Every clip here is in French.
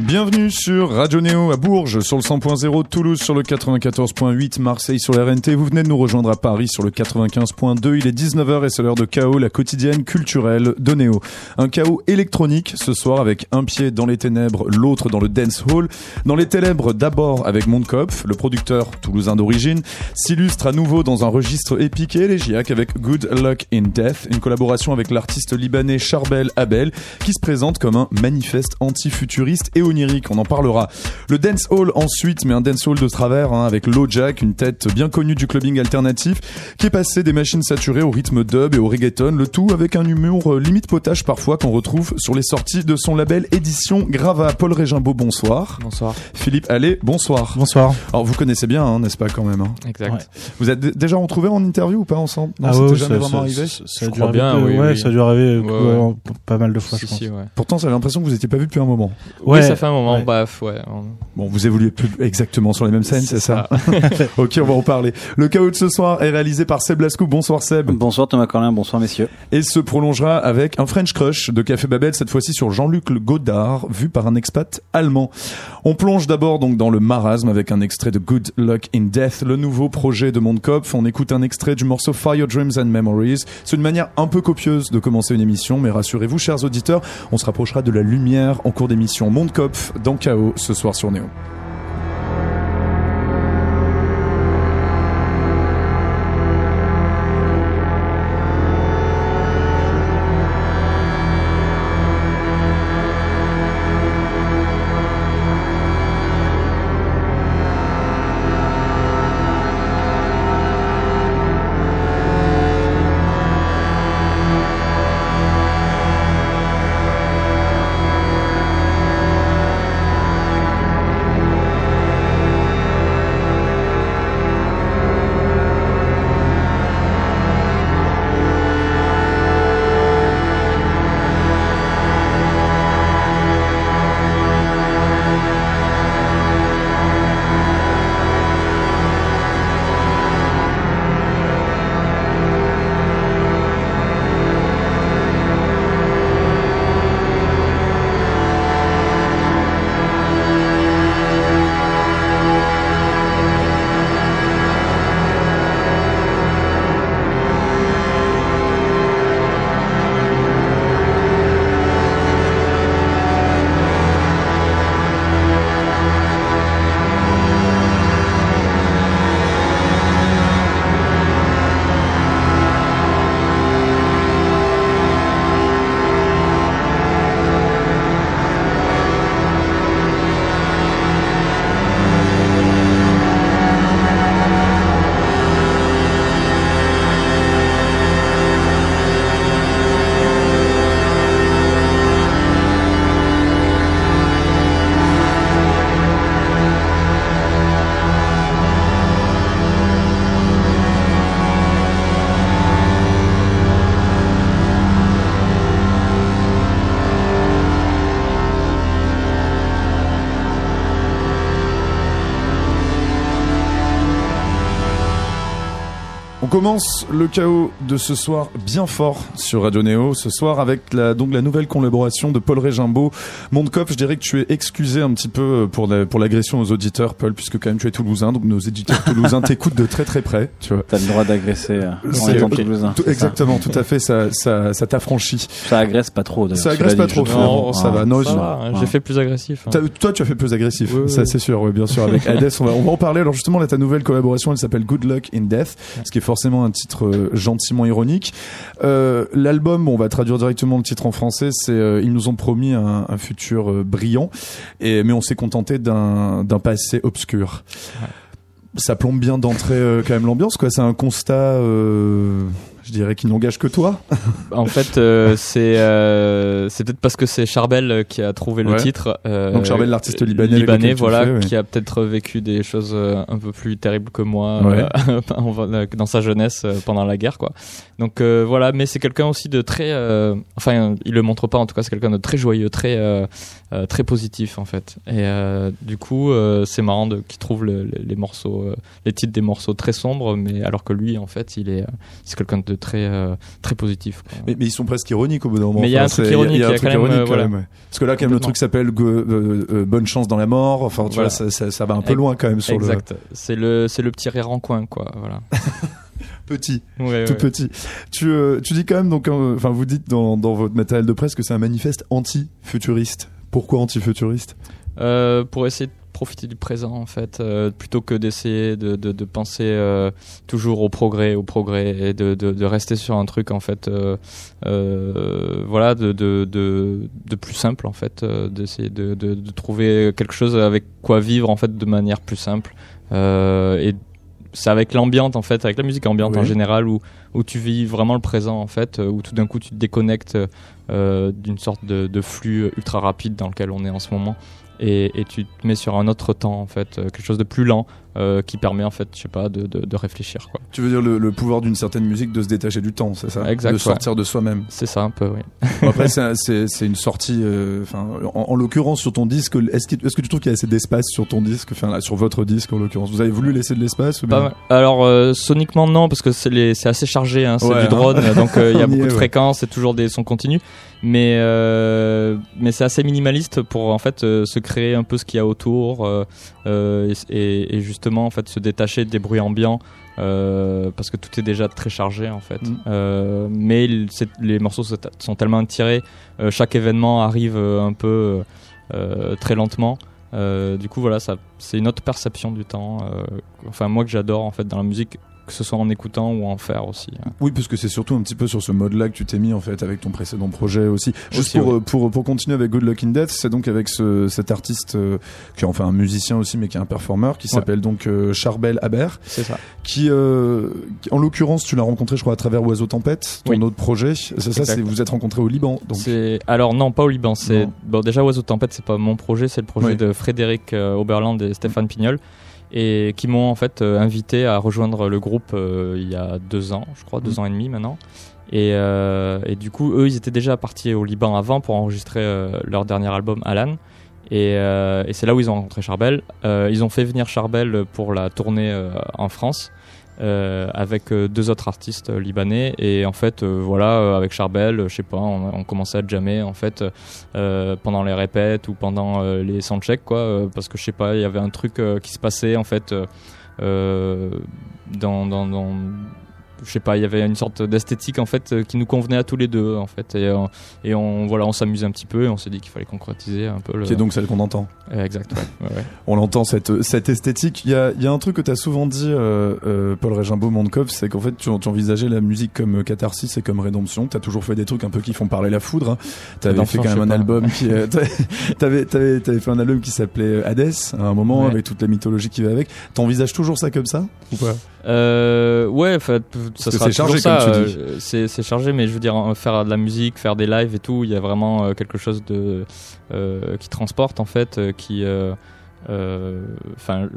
Bienvenue sur Radio Néo à Bourges sur le 100.0, Toulouse sur le 94.8, Marseille sur la RNT. Vous venez de nous rejoindre à Paris sur le 95.2. Il est 19h et c'est l'heure de chaos, la quotidienne culturelle de Néo. Un chaos électronique ce soir avec un pied dans les ténèbres, l'autre dans le dance hall. Dans les ténèbres d'abord avec Mondkopf, le producteur toulousain d'origine, s'illustre à nouveau dans un registre épique et élégiaque avec Good Luck in Death, une collaboration avec l'artiste libanais Charbel Abel qui se présente comme un manifeste anti-futuriste et onirique, on en parlera. Le dance hall ensuite, mais un dance hall de travers hein, avec Jack, une tête bien connue du clubbing alternatif, qui est passé des machines saturées au rythme dub et au reggaeton, le tout avec un humour euh, limite potage parfois qu'on retrouve sur les sorties de son label édition Grava. Paul Régimbaud, bonsoir. Bonsoir. Philippe Allez, bonsoir. Bonsoir. Alors vous connaissez bien, hein, n'est-ce pas quand même hein Exact. Vous êtes déjà retrouvés en interview ou pas ensemble? Non, ah ouais, jamais ça, vraiment ça, arrivé. Ça, ça Je a dû crois arriver, bien, oui, ouais, oui. ça a dû arriver Ouais, euh, ouais. pas mal de fois, Si, je pense. si, ouais. Pourtant, j'avais l'impression que vous n'étiez pas vu depuis un moment. Oui, Ouais, ça fait un moment, ouais. bref, ouais. on- Bon, vous évoluez plus exactement sur les mêmes scènes, c'est ça, Ok, on va en parler. Le chaos de ce soir est réalisé par Seb Lascou. Bonsoir Seb. Bonsoir Thomas Corlin, bonsoir messieurs. Et se prolongera avec un French Crush de Café Babel, cette fois-ci sur Jean-Luc Godard, vu par un expat allemand. On plonge d'abord donc dans le marasme avec un extrait de Good Luck in Death, le nouveau projet de Mondkopf. On écoute un extrait du morceau Fire Dreams and Memories. C'est une manière un peu copieuse de commencer une émission, mais rassurez-vous, chers auditeurs, on se rapprochera de la lumière en cours d'émission. Mondkopf dans Chaos ce soir sur Néo. On commence le chaos de ce soir bien fort sur Radio Néo. Ce soir avec la, donc la nouvelle collaboration de Paul Régimbaud. Mondkopf, je dirais que tu es excusé un petit peu pour la- pour l'agression aux auditeurs, Paul, puisque quand même tu es toulousain, donc nos éditeurs toulousains t'écoutent de très très près, tu vois. T'as le droit d'agresser euh, en étant toulousain. C'est ça exactement, tout à fait, ça, ça, ça t'affranchit. Ça agresse pas trop. d'ailleurs, Ça agresse pas dit, trop, trouve. ça va. Non, Ça je- va, hein, Ah. j'ai fait plus agressif. hein. Toi, tu as fait plus agressif, ça oui. c'est sûr, oui, bien sûr. Avec Hades, on va, on va en parler. Alors justement, là, ta nouvelle collaboration, elle s'appelle Good Luck in Death, ce qui est forcément un titre euh, gentiment ironique. Euh, L'album, bon, on va traduire directement le titre en français, c'est euh, ils nous ont promis un, un futur brillant, et mais on s'est contenté d'un passé obscur. Ça plombe bien d'entrer euh, quand même l'ambiance, quoi. C'est un constat. Euh, Je dirais qu'il n'engage que toi. En fait, euh, c'est euh, c'est peut-être parce que c'est Charbel euh, qui a trouvé le Ouais. titre. euh, Donc Charbel, l'artiste libanais libanais, voilà, le fais, ouais. qui a peut-être vécu des choses euh, un peu plus terribles que moi Ouais. dans sa jeunesse pendant la guerre, quoi. Donc euh, voilà, mais c'est quelqu'un aussi de très, euh, enfin, il le montre pas en tout cas, c'est quelqu'un de très joyeux, très euh, très positif en fait. Et euh, du coup, euh, c'est marrant de qu'il trouve le- le- les morceaux, les titres des morceaux très sombres, mais alors que lui, en fait, il est, c'est quelqu'un de très très positif. Mais, mais ils sont presque ironiques au bout d'un moment. Mais il y a un truc ironique, y a un il y a truc quand même, ironique quand voilà. même. ouais. Parce que là, quand même, le truc s'appelle Bonne chance dans la mort. Enfin, tu Voilà. vois, ça, ça, ça va un peu loin quand même sur Exact. C'est le c'est le petit rire en coin, quoi. Voilà. le petit. Ouais, tout ouais. petit. Tu, tu dis quand même, donc, enfin, vous dites dans, dans votre matériel de presse que c'est un manifeste anti-futuriste. Pourquoi anti-futuriste? Euh, pour essayer de profiter du présent en fait euh, plutôt que d'essayer de, de, penser euh, toujours au progrès au progrès et de, de, rester sur un truc en fait euh, voilà de, plus simple en fait d'essayer de, trouver quelque chose avec quoi vivre en fait de manière plus simple c'est avec l'ambiance en fait avec la musique ambiante Oui. en général où où tu vis vraiment le présent en fait euh, où tout d'un coup tu te déconnectes euh, d'une sorte de, de flux ultra rapide dans lequel on est en ce moment et, et tu te mets sur un autre temps en fait euh, quelque chose de plus lent euh, qui permet en fait je sais pas de, de, de réfléchir quoi Tu veux dire le, le pouvoir d'une certaine musique de se détacher du temps, c'est ça? Exact, De ouais. sortir de soi-même. c'est ça un peu oui Bon, après, c'est un- c'est c'est une sortie. euh, en, en l'occurrence sur ton disque, est-ce que, est-ce que tu trouves qu'il y a assez d'espace sur ton disque, enfin sur votre disque en l'occurrence Vous avez voulu laisser de l'espace bien alors euh, soniquement non parce que c'est assez chargé hein, c'est Ouais, du hein. drone donc il y a beaucoup est, de fréquences c'est toujours des sons continus mais mais c'est assez minimaliste pour en fait se créer un peu ce qu'il y a autour et, et- et justement en fait se détacher des bruits ambiants euh, parce que tout est déjà très chargé en fait. Mm. Euh, mais il- les morceaux sont tellement tirés, euh, chaque événement arrive un peu très lentement. Du coup voilà, ça c'est une autre perception du temps. enfin moi que j'adore en fait dans la musique, que ce soit en écoutant ou en faire aussi. hein. Oui, parce que c'est surtout un petit peu sur ce mode-là que tu t'es mis en fait avec ton précédent projet aussi. Juste Aussi, pour, euh, pour pour continuer avec Good Luck in Death, c'est donc avec ce, cet artiste euh, qui est enfin un musicien aussi, mais qui est un performeur, qui Ouais. s'appelle donc euh, Charbel Aber, C'est ça. qui, euh, en l'occurrence, tu l'as rencontré, je crois, à travers Oiseau Tempête, ton Oui. autre projet. C'est ça, c'est vous êtes rencontrés au Liban. Donc C'est alors non pas au Liban. C'est bon déjà Oiseau Tempête c'est pas mon projet, c'est le projet Oui. de Frédéric Oberland et Stéphane Pignol et qui m'ont en fait euh, invité à rejoindre le groupe euh, il y a deux ans, je crois deux Mhm. ans et demi maintenant. Et, euh, et du coup eux ils étaient déjà partis au Liban avant pour enregistrer leur dernier album Alan. Et, euh, et c'est là où ils ont rencontré Charbel. Euh, ils ont fait venir Charbel pour la tournée euh, en France. Euh, avec euh, deux autres artistes euh, libanais. Et en fait voilà avec Charbel je sais pas on, commençait à jammer en fait pendant les répètes ou pendant les soundchecks quoi parce que je sais pas il y avait un truc qui se passait en fait dans, dans, dans je sais pas, il y avait une sorte d'esthétique en fait euh, qui nous convenait à tous les deux en fait et, euh, et on voilà on s'amusait un petit peu et on s'est dit qu'il fallait concrétiser un peu le qui est donc celle qu'on entend. Euh, exact ouais, ouais, ouais. On l'entend cette cette esthétique. Il y a y a un truc que tu as souvent dit, euh, euh, Paul Régimbaud Mondkov, c'est qu'en fait tu, tu envisageais la musique comme catharsis et comme rédemption. T'as toujours fait des trucs un peu qui font parler la foudre. hein. T'avais fait quand même un album qui euh, t'avais t'avais fait un album qui s'appelait Hades à un moment avec toute la mythologie qui va avec. T'envisages toujours ça comme ça? Ou pas? Ouais, que ça sera c'est chargé, ça. comme tu dis. euh, C'est c'est chargé, mais je veux dire, faire de la musique, faire des lives et tout, il y a vraiment euh, quelque chose de euh, qui transporte en fait, qui, euh, enfin,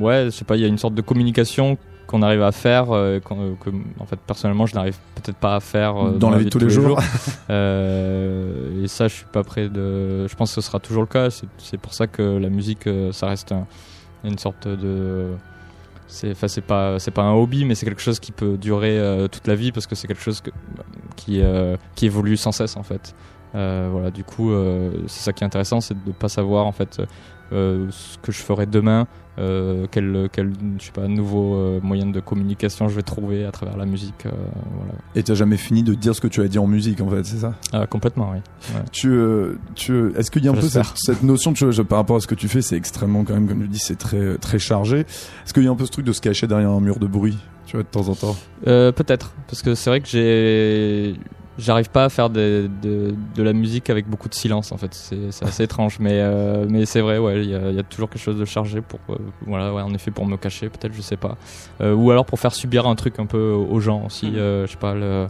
ouais, je sais pas, il y a une sorte de communication qu'on arrive à faire, euh, que en fait personnellement je n'arrive peut-être pas à faire Dans la vie de tous les jours. Et ça, je suis pas prêt de. Je pense que ce sera toujours le cas. C'est- pour ça que la musique, ça reste un- une sorte de. C'est, pas, un hobby, mais c'est quelque chose qui peut durer euh, toute la vie parce que c'est quelque chose euh, qui évolue sans cesse en fait. Euh, voilà, du coup, c'est ça qui est intéressant, c'est de pas savoir en fait ce que je ferai demain, euh, quel, quel, je sais pas, nouveau euh, moyen de communication je vais trouver à travers la musique. euh, voilà. Et t'as jamais fini de dire ce que tu as dit en musique en fait, c'est ça? Ah, complètement, oui. Tu, euh, tu, euh, est-ce qu'il y a un peu cette, notion, tu vois, par rapport à ce que tu fais, c'est extrêmement quand même, comme tu dis, c'est très, très chargé. Est-ce qu'il y a un peu ce truc de se cacher derrière un mur de bruit, tu vois, de temps en temps? Euh, Peut-être, parce que c'est vrai que j'ai j'arrive pas à faire de, de, de la musique avec beaucoup de silence en fait c'est c'est assez étrange mais euh, mais c'est vrai ouais il y a, y a toujours quelque chose de chargé pour euh, voilà ouais en effet pour me cacher peut-être je sais pas Euh, ou alors pour faire subir un truc un peu aux gens aussi Mhm. euh, je sais pas le,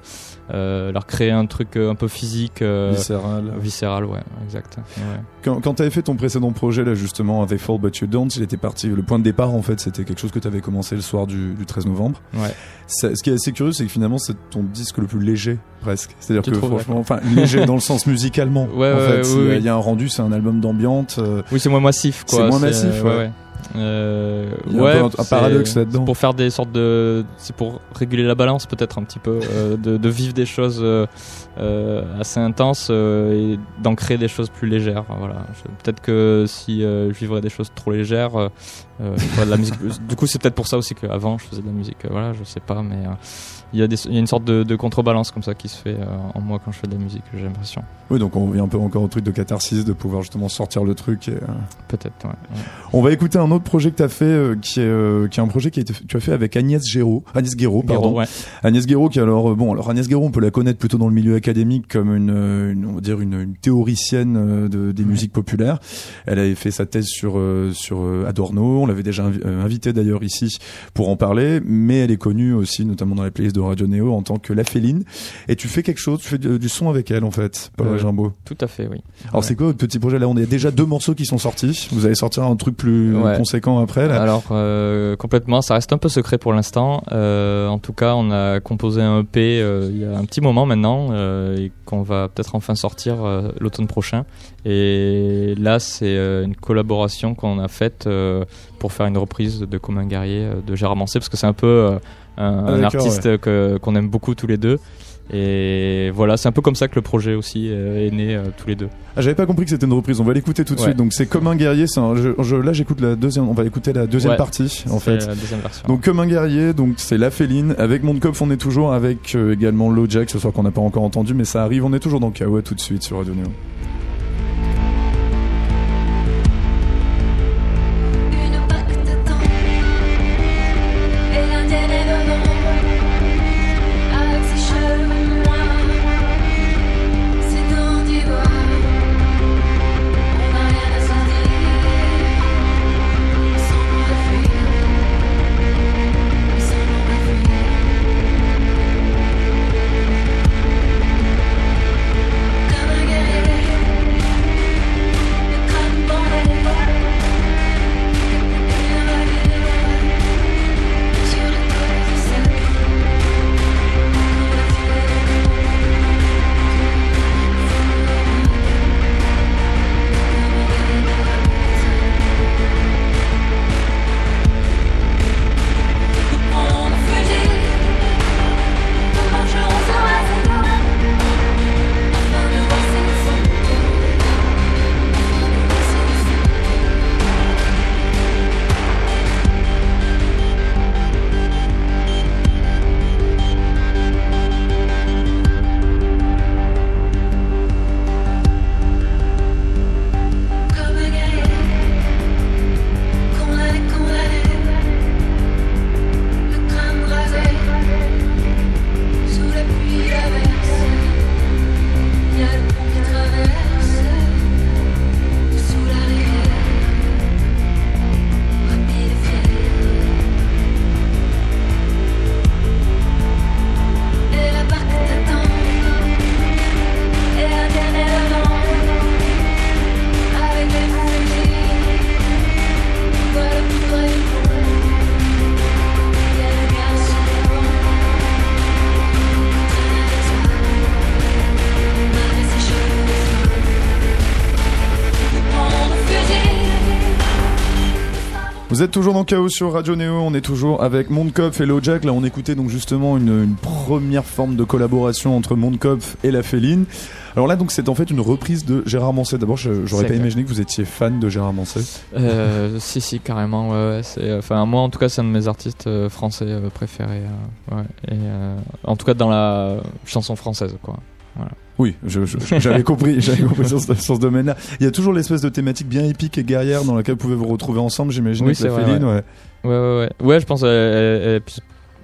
euh, leur créer un truc euh, un peu physique euh, Viscéral. viscéral ouais exact ouais. Quand, quand t'avais fait ton précédent projet là justement They Fall But You Don't, il était parti. Le point de départ en fait, c'était quelque chose que t'avais commencé le soir du, du 13 novembre. Ouais. Ça- ce qui est assez curieux, c'est que finalement c'est ton disque le plus léger presque. C'est-à-dire Tu que trouves, franchement, enfin léger dans le sens musicalement. Ouais, en ouais, fait, il oui, y a- oui. il y a un rendu, c'est un album d'ambiance. euh, Oui, c'est moins massif, quoi. C'est moins massif, ouais. Ouais. Euh, Il y a un ouais, un- paradoxe là-dedans. c'est Pour faire des sortes de, c'est pour réguler la balance peut-être un petit peu, euh, de, de vivre des choses euh, euh, assez intenses et d'en créer des choses plus légères. Voilà. Peut-être que si je vivrais des choses trop légères, je ferais de la musique. Du coup, c'est peut-être pour ça aussi qu'avant je faisais de la musique. voilà, je sais pas, mais il y a des, il y a une sorte de, de contrebalance comme ça qui se fait en moi quand je fais de la musique. J'ai l'impression. Oui, donc on revient un peu encore au truc de catharsis, de pouvoir justement sortir le truc. Et, Peut-être. Ouais. ouais. On va écouter un autre projet que t'as fait, euh, qui est euh, qui est un projet qui a été, tu as fait avec Agnès Géraud, Agnès Guéraud, pardon. Guéraud, ouais. Agnès Guéraud qui alors euh, bon alors Agnès Guéraud on peut la connaître plutôt dans le milieu académique comme une, euh, une- on va dire une, une théoricienne euh, de, des Ouais. musiques populaires. Elle avait fait sa thèse sur euh, sur Adorno, on l'avait déjà invi- invitée d'ailleurs ici pour en parler, mais elle est connue aussi notamment dans les playlists de Radio Néo en tant que La Féline. Et tu fais quelque chose, tu fais du, du son avec elle en fait, Paul Rimbaud. Tout à fait, oui. Alors c'est quoi votre petit projet? Là On a déjà deux morceaux qui sont sortis. Vous allez sortir un truc plus Ouais. Conséquent après là. Alors euh, complètement, ça reste un peu secret pour l'instant. Euh, en tout cas, on a composé un EP euh, il y a un petit moment maintenant euh, et qu'on va peut-être enfin sortir euh, l'automne prochain. Et là, c'est euh, une collaboration qu'on a faite euh, pour faire une reprise de Comme un guerrier de Gérard Manset parce que c'est un peu euh, un, un d'accord, artiste que qu'on aime beaucoup tous les deux. Et voilà, c'est un peu comme ça que le projet aussi euh, est né euh, tous les deux. Ah, j'avais pas compris que c'était une reprise. On va l'écouter tout de Ouais. suite. Donc c'est comme un guerrier. C'est un- je- là j'écoute la deuxième. On va écouter la deuxième Ouais. partie en fait. la deuxième version. Donc comme un guerrier, donc c'est la féline. Avec Mondkopf, on est toujours avec euh, également Lojack, ce soir qu'on n'a pas encore entendu, mais ça arrive. On est toujours dans Kawa tout de suite sur Radio Néo. Toujours dans Chaos sur Radio Néo, on est toujours avec Mondkopf et Lojack. Là, on écoutait donc justement une, une première forme de collaboration entre Mondkopf et la Féline. Alors là, donc, c'est en fait une reprise de Gérard Manset. D'abord, j'aurais pas imaginé que vous étiez fan de Gérard Manset. Euh, si si carrément ouais, ouais, c'est enfin moi en tout cas c'est un de mes artistes euh, français euh, préférés ouais, et euh, en tout cas dans la chanson française quoi Oui, j'avais compris, j'avais compris sur ce, sur ce domaine-là. Il y a toujours l'espèce de thématique bien épique et guerrière dans laquelle vous pouvez vous retrouver ensemble, j'imagine, Oui, avec la Féline. Ouais. ouais ouais ouais ouais je pense euh, elle- puis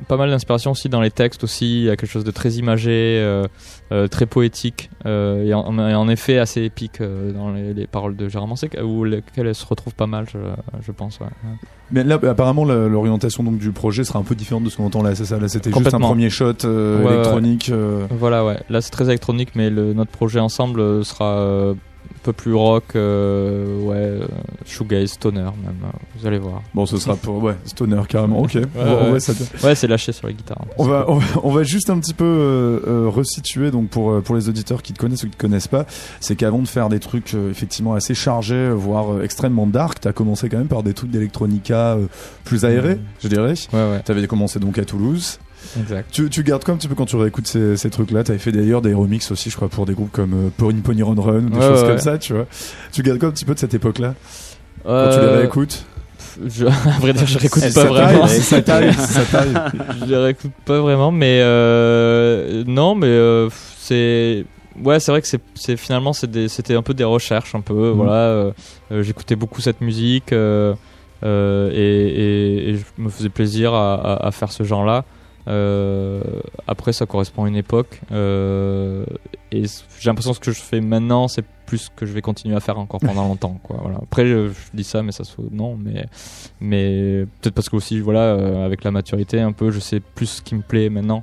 pas mal d'inspiration aussi dans les textes aussi. Il y a quelque chose de très imagé, euh, euh, très poétique euh, et, en, et en effet assez épique dans les, les paroles de Gérard Manset, où lesquelles elle se retrouve pas mal, je, je pense. Ouais. Mais là, apparemment, l'orientation donc du projet sera un peu différente de ce qu'on entend là. C'est ça. Là, c'était juste un premier shot Ouais, électronique. Voilà, ouais. Là, c'est très électronique, mais le, notre projet ensemble sera un peu plus rock, euh, ouais, euh, shoegaze, stoner même. euh, Vous allez voir. Bon, ce sera pour ouais, stoner carrément. Ok. Ouais. ouais, ça- Ouais, c'est lâché sur la guitare. On va, on va, on va juste un petit peu euh, resituer donc pour pour les auditeurs qui te connaissent ou qui te connaissent pas, c'est qu'avant de faire des trucs euh, effectivement assez chargés, voire extrêmement dark, t'as commencé quand même par des trucs d'électronica plus aérés, je dirais. Ouais, ouais, T'avais commencé donc à Toulouse. Exact. Tu, tu gardes quoi un petit peu quand tu réécoutes ces, ces trucs-là T'avais fait d'ailleurs des remixes aussi, je crois, pour des groupes comme euh, Pony Pony Run Run, ou des Ouais, choses ouais, comme ouais. ça, tu vois. Tu gardes quoi un petit peu de cette époque-là? Quand tu les Euh, réécoutes? je, à vrai dire, je réécoute pas vraiment. Ça t'arrive, ça t'arrive. je les réécoute pas vraiment, mais euh, non, mais euh, c'est ouais, c'est vrai que c'est finalement c'était un peu des recherches, un peu. Mhm. Voilà, euh, j'écoutais beaucoup cette musique euh, euh, et, et- et je me faisais plaisir à, à- à faire ce genre-là. Euh, après, ça correspond à une époque euh, et j'ai l'impression que ce que je fais maintenant, c'est plus ce que je vais continuer à faire encore pendant longtemps. Quoi. Voilà. Après, je, je dis ça, mais ça se non, mais mais peut-être parce que aussi voilà euh, avec la maturité un peu je sais plus ce qui me plaît maintenant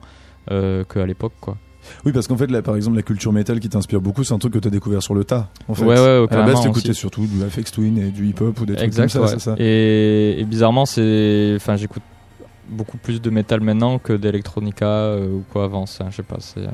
qu'à l'époque quoi Oui, parce qu'en fait, là, par exemple, la culture métal qui t'inspire beaucoup, c'est un truc que t'as découvert sur le tas. En fait. ouais ouais À la base, t'écoutais surtout du FX Twin et du hip-hop ou des trucs exact comme ça, ouais. ça et, et bizarrement c'est enfin j'écoute beaucoup plus de métal maintenant que d'électronica euh, ou quoi avant ça je sais pas euh,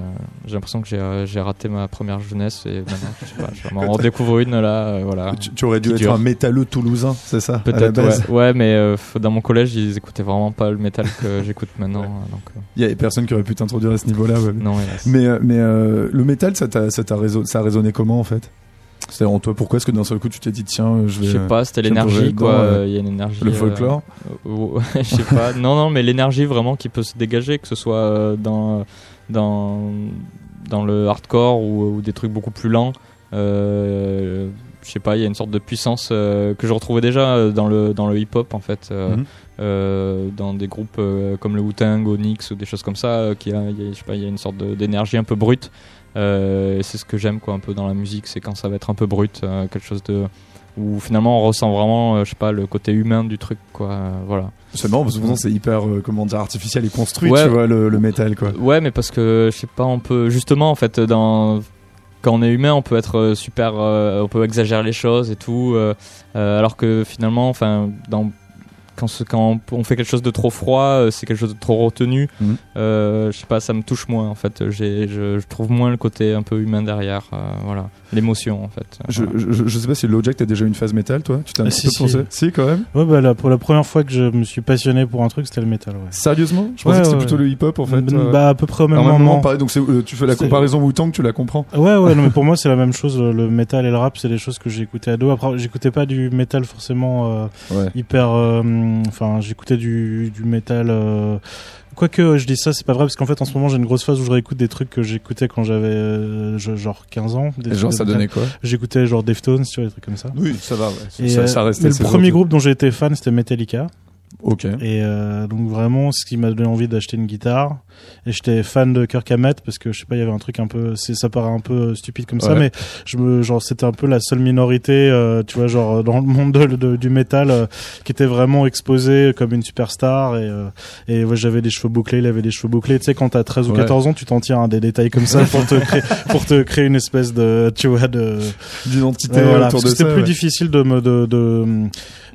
j'ai l'impression que j'ai euh, j'ai raté ma première jeunesse et maintenant je sais pas je m'en redécouvre une là voilà tu, tu aurais dû être dure. un métalleux toulousain, c'est ça peut-être ouais. ouais mais dans mon collège ils écoutaient vraiment pas le métal que j'écoute maintenant donc Il y a personne qui aurait pu t'introduire à ce niveau-là. ouais. non hélas. Mais, mais le métal, ça t'a, ça t'a résonné, ça a résonné comment en fait? C'est-à-dire, en toi, pourquoi est-ce que d'un seul coup tu t'es dit, tiens, je vais. Je sais pas, c'était l'énergie quoi. euh, Il y a une énergie. Le euh, folklore euh, je sais pas. Non, non, mais l'énergie vraiment qui peut se dégager, que ce soit euh, dans dans dans le hardcore ou, ou des trucs beaucoup plus lents. Euh, je sais pas, il y a une sorte de puissance que je retrouvais déjà dans le dans le hip-hop en fait. Mhm. dans des groupes comme le Wu-Tang, Onyx ou des choses comme ça, qui a, il y a- je sais pas, il y a une sorte d'énergie un peu brute. Euh, c'est ce que j'aime quoi un peu dans la musique, c'est quand ça va être un peu brut, euh, quelque chose de où finalement on ressent vraiment, euh, je sais pas, le côté humain du truc quoi. euh, voilà. C'est marrant parce que c'est hyper, comment dire, artificiel et construit, Ouais. tu vois, le, le métal quoi. Ouais, mais parce que je sais pas, on peut justement en fait dans quand on est humain, on peut être super, on peut exagérer les choses et tout, alors que finalement, enfin, dans quand, on fait quelque chose de trop froid, euh, c'est quelque chose de trop retenu. Mhm. Euh, je sais pas, ça me touche moins en fait. Je trouve moins le côté un peu humain derrière. euh, voilà, l'émotion en fait. Je, Voilà. je, je sais pas si Lojack t'as déjà eu une phase métal toi? Tu t'es un Ah, petit si, peu si. quand même Ouais, bah, là, pour la première fois que je me suis passionné pour un truc, c'était le métal, ouais. Sérieusement? Je pensais Ouais, que c'était ouais, plutôt le hip-hop en fait. Mm, euh, Bah, à peu près au même moment. moment, pareil, donc c'est, euh, tu fais la comparaison Wu-Tang, tu la comprends? Ouais, ouais, non, mais pour moi, c'est la même chose. Le le métal et le rap, c'est des choses que j'ai écoutées ado. Après, j'écoutais pas du métal forcément euh, Ouais. hyper. euh, Enfin, j'écoutais du, du métal. Euh, Quoique, je dis ça, c'est pas vrai, parce qu'en fait, en ce moment, j'ai une grosse phase où je réécoute des trucs que j'écoutais quand j'avais euh, je- genre 15 ans. Des genre ça donnait quoi J'écotais genre Deftones, tu vois, des trucs comme ça. Oui, ça va, Et, ça, euh, ça restait mais le premier groupe dont j'ai été fan, c'était Metallica. Ok. Et euh, donc vraiment, ce qui m'a donné envie d'acheter une guitare. Et j'étais fan de Kirk Hammett parce que je sais pas, il y avait un truc un peu, c'est ça paraît un peu stupide comme ça, mais je me, genre c'était un peu la seule minorité, euh, tu vois, genre dans le monde de- de- du métal, euh, qui était vraiment exposé comme une superstar. Et, euh, et ouais, j'avais des cheveux bouclés, il avait des cheveux bouclés. Tu sais, quand t'as 13 ou Ouais. 14 ans, tu t'en tiens à des détails comme ça pour te créer, pour te créer une espèce de, tu vois, de D'identité voilà, autour de c'était plus difficile de me de, de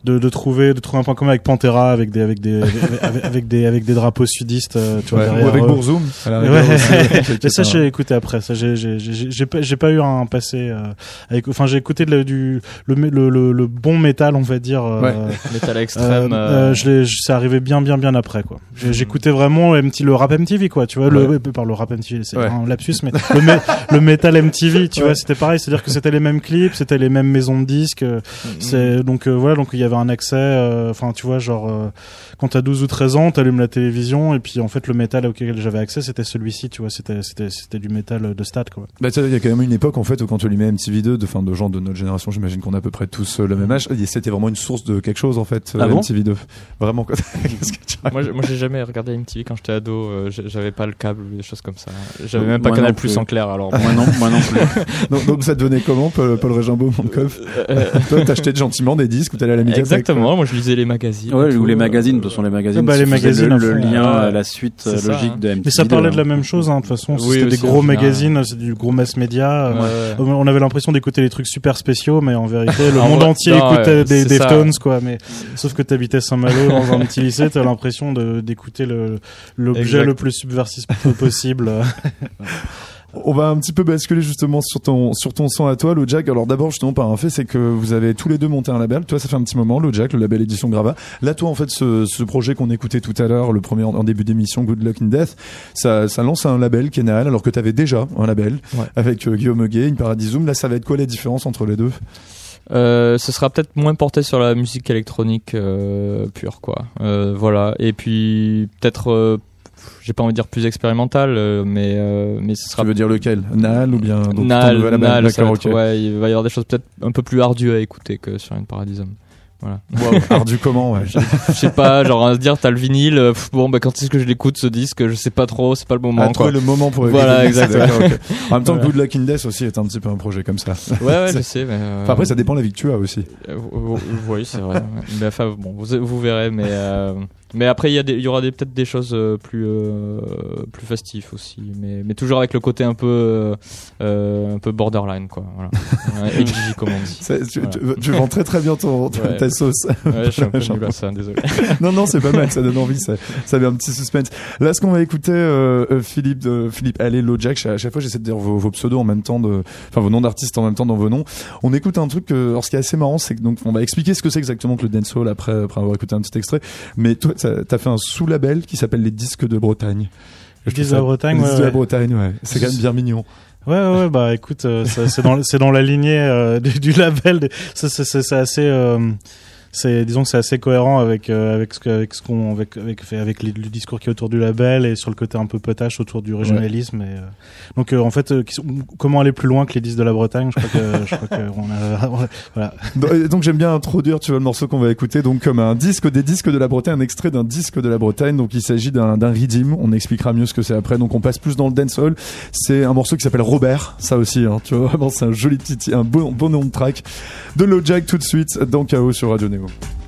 de de trouver de trouver un point commun avec Pantera avec des avec des avec, avec des avec des drapeaux sudistes euh, tu vois Ouais, ou derrière avec eux. Bourzoum. à Ouais. mais ça j'ai écouté après ça j'ai j'ai j'ai pas j'ai pas eu un passé euh, avec enfin j'ai écouté le, du le, le le le bon métal on va dire euh, Ouais. Métal extrême. euh, euh, je c'est arrivé bien, bien, bien après, quoi. J'écoutais vraiment le, MT le rap MTV, quoi. Tu vois, le, par le rap MTV, c'est Ouais. un lapsus, mais le, mé- le metal MTV, tu Ouais. vois, c'était pareil. C'est-à-dire que c'était les mêmes clips, c'était les mêmes maisons de disques. Mhm. C'est donc euh, voilà, donc il y avait un accès. euh, Enfin, tu vois, genre, euh, euh, quand t'as 12 ou 13 ans, t'allumes la télévision et puis en fait le métal auquel j'avais accès c'était celui-ci, tu vois, c'était c'était c'était du métal de stade quoi. Bah, il y a quand même une époque en fait où quand tu allumais MTV2, de, fin, de gens de notre génération, j'imagine qu'on a à peu près tous euh, le même âge, et c'était vraiment une source de quelque chose en fait, euh, Ah bon? MTV2. Vraiment, quoi. Moi, j'ai- moi, j'ai jamais regardé MTV quand j'étais ado. euh, j'avais pas le câble ou des choses comme ça. J'avais même pas Moi Canal Plus en clair. Alors, Moi non, moi non plus. donc, donc ça devenait comment, Paul, Paul Régimbaud, mon coff Euh, Toi, t'achetais gentiment des disques ou t'allais à la médiathèque exactement. Moi, je lisais les magazines. Ouais, et ou tout, les euh, magazines, de toute façon les magazines. Ah bah, les magazines, le, le lien ouais. à la suite euh, ça, logique hein. de MTV. Mais ça parlait de la même chose, hein, de toute façon. Oui, c'était des gros magazines, c'est du gros mass média. Ouais, euh. On avait l'impression d'écouter des trucs super spéciaux, mais en vérité, le En monde entier non, écoutait ouais, des ça. Deftones, quoi. Mais sauf que t'habitais Saint-Malo dans un petit lycée, t'as l'impression d'écouter le l'objet le plus subversif possible. On va un petit peu basculer justement sur ton sur ton son à toi, le Jack. Alors d'abord justement par un fait, c'est que vous avez tous les deux monté un label. Toi, ça fait un petit moment, le Jack, le label édition Grava. Là, toi, en fait, ce, ce projet qu'on écoutait tout à l'heure, le premier en, début d'émission, Good Luck in Death, ça, ça lance un label Kenal, alors que tu avais déjà un label Ouais. avec euh, Guillaume Gay, une Paradis Zoom. Là, ça va être quoi la différence entre les deux? Euh, ce sera peut-être moins porté sur la musique électronique euh, pure, quoi. Voilà. Et puis peut-être, j'ai pas envie de dire plus expérimental, euh, mais euh, mais ce sera Tu veux dire lequel? Nal ou bien donc, Nal, Nal, être- ok. ouais, il va y avoir des choses peut-être un peu plus ardues à écouter que sur une Paradisum. Voilà. Wow, ardu comment ouais. Je sais pas, genre à se dire t'as le vinyle, euh, bon bah quand est-ce que je l'écoute ce disque, je sais pas trop, c'est pas le moment À trouver le moment pour Voilà, écouter. exactement. D'accord, ok. En même temps, Voilà. Good Luck in Death aussi est un petit peu un projet comme ça. Ouais ouais je sais mais. euh, Enfin, après, ça dépend de la vie que tu as aussi. euh, Oui c'est vrai. mais enfin bon vous, vous verrez mais mais après il y y aura peut-être des choses euh, plus euh, plus festives aussi mais mais toujours avec le côté un peu euh, euh, un peu borderline quoi voilà. Comme on dit. Ça, tu, Voilà. tu- tu vends très très bien ton, ta- Ouais. ta sauce. Ouais, je suis un peu nul à ça désolé. non, non, c'est pas mal, ça donne envie, ça, ça met un petit suspense. Là, ce qu'on va écouter, euh, euh, Philippe, Philippe, allez, Lojack, à chaque fois, j'essaie de dire vos, vos pseudos en même temps, de, enfin, vos noms d'artistes en même temps dans vos noms. On écoute un truc, alors ce qui est assez marrant, c'est que, donc, on va expliquer ce que c'est exactement que le dancehall après, après avoir écouté un petit extrait. Mais toi, t'as fait un sous-label qui s'appelle les disques de Bretagne. Trouve Disques de ça- Bretagne, les ouais, disques de la. Bretagne, ouais. C'est quand même bien mignon. Ouais, ouais, bah écoute, euh, c'est dans, dans la lignée euh, du, du label. c'est assez, euh, c'est, disons que c'est assez cohérent avec euh, avec ce que, avec ce qu'on, avec avec avec le discours qui est autour du label et sur le côté un peu potache autour du régionalisme. Et, euh, donc euh, en fait, euh, comment aller plus loin que les disques de la Bretagne? Je crois que, je crois que voilà. Donc, j'aime bien introduire, tu vois, le morceau qu'on va écouter, donc comme un disque des disques de la Bretagne, un extrait d'un disque de la Bretagne. Donc il s'agit d'un d'un redeem. On expliquera mieux ce que c'est après. Donc on passe plus dans le dancehall. C'est un morceau qui s'appelle Robert, ça aussi. Hein, tu vois, vraiment c'est un joli petit, un bon, bon nom de track de Lojack tout de suite dans KO sur Radio Neo. Robert,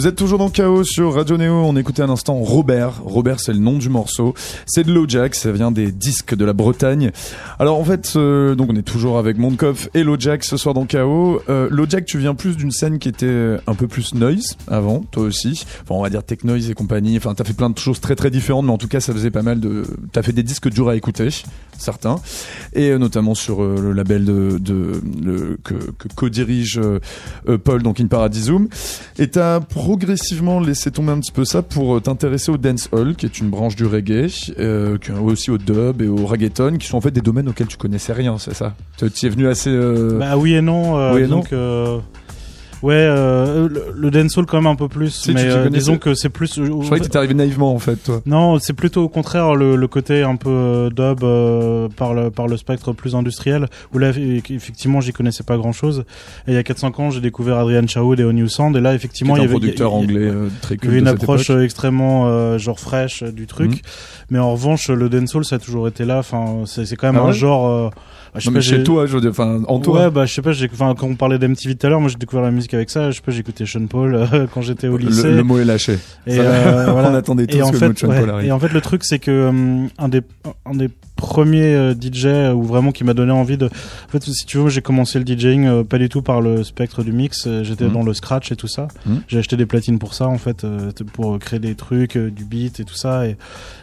Vous êtes toujours dans Chaos sur Radio Néo. On écoutait un instant Robert. Robert, c'est le nom du morceau. C'est de Lojack. Ça vient des disques de la Bretagne. Alors, en fait, euh, donc on est toujours avec Mondkopf et Lojack ce soir dans Chaos. Euh, Lojack, tu viens plus d'une scène qui était un peu plus noise avant, toi aussi. Enfin, on va dire tech noise et compagnie. Enfin, t'as fait plein de choses très très différentes, mais en tout cas, ça faisait pas mal de. T'as fait des disques durs à écouter, certains, et euh, notamment sur euh, le label que, co-dirige Paul, donc In Paradisum. Et t'as progressivement laissé tomber un petit peu ça pour euh, t'intéresser au dancehall, qui est une branche du reggae, euh, aussi au dub et au reggaeton, qui sont en fait des domaines auxquels tu connaissais rien, c'est ça? Tu y es venu assez. euh, Bah oui et non. euh, Oui et donc, ouais, euh, le, le dancehall quand même un peu plus, Si, tu mais euh, disons que c'est plus. je croyais que t'étais arrivé naïvement en fait, toi. Non, c'est plutôt au contraire le, le côté un peu euh, dub euh, par le par le spectre plus industriel où là eff- effectivement j'y connaissais pas grand chose. Et il y a 4-5 ans j'ai découvert Adrian Chaoud et New Sound et là effectivement il y un avait producteur il y a- anglais euh, très il y cool. avait une approche euh, extrêmement euh, genre fraîche euh, du truc, Mhm. mais en revanche le dancehall ça a toujours été là. Enfin c'est c'est quand même Ah un ouais genre. Je sais Non, pas, mais chez toi, je veux dire, enfin, en toi. Ouais, bah je sais pas, enfin quand on parlait d'MTV tout à l'heure, moi j'ai découvert la musique avec ça, je sais pas, j'écoutais Sean Paul euh, quand j'étais au lycée. le, le mot est lâché. et euh, On voilà. attendait tous Et en que le fait, mot de Sean ouais, Paul arrive. et en fait le truc c'est que hum, un des un des premiers euh, DJ euh, ou vraiment qui m'a donné envie de en fait si tu veux j'ai commencé le DJing euh, pas du tout par le spectre du mix, j'étais Mhm. dans le scratch et tout ça. Mhm. J'ai acheté des platines pour ça en fait pour créer des trucs, du beat et tout ça et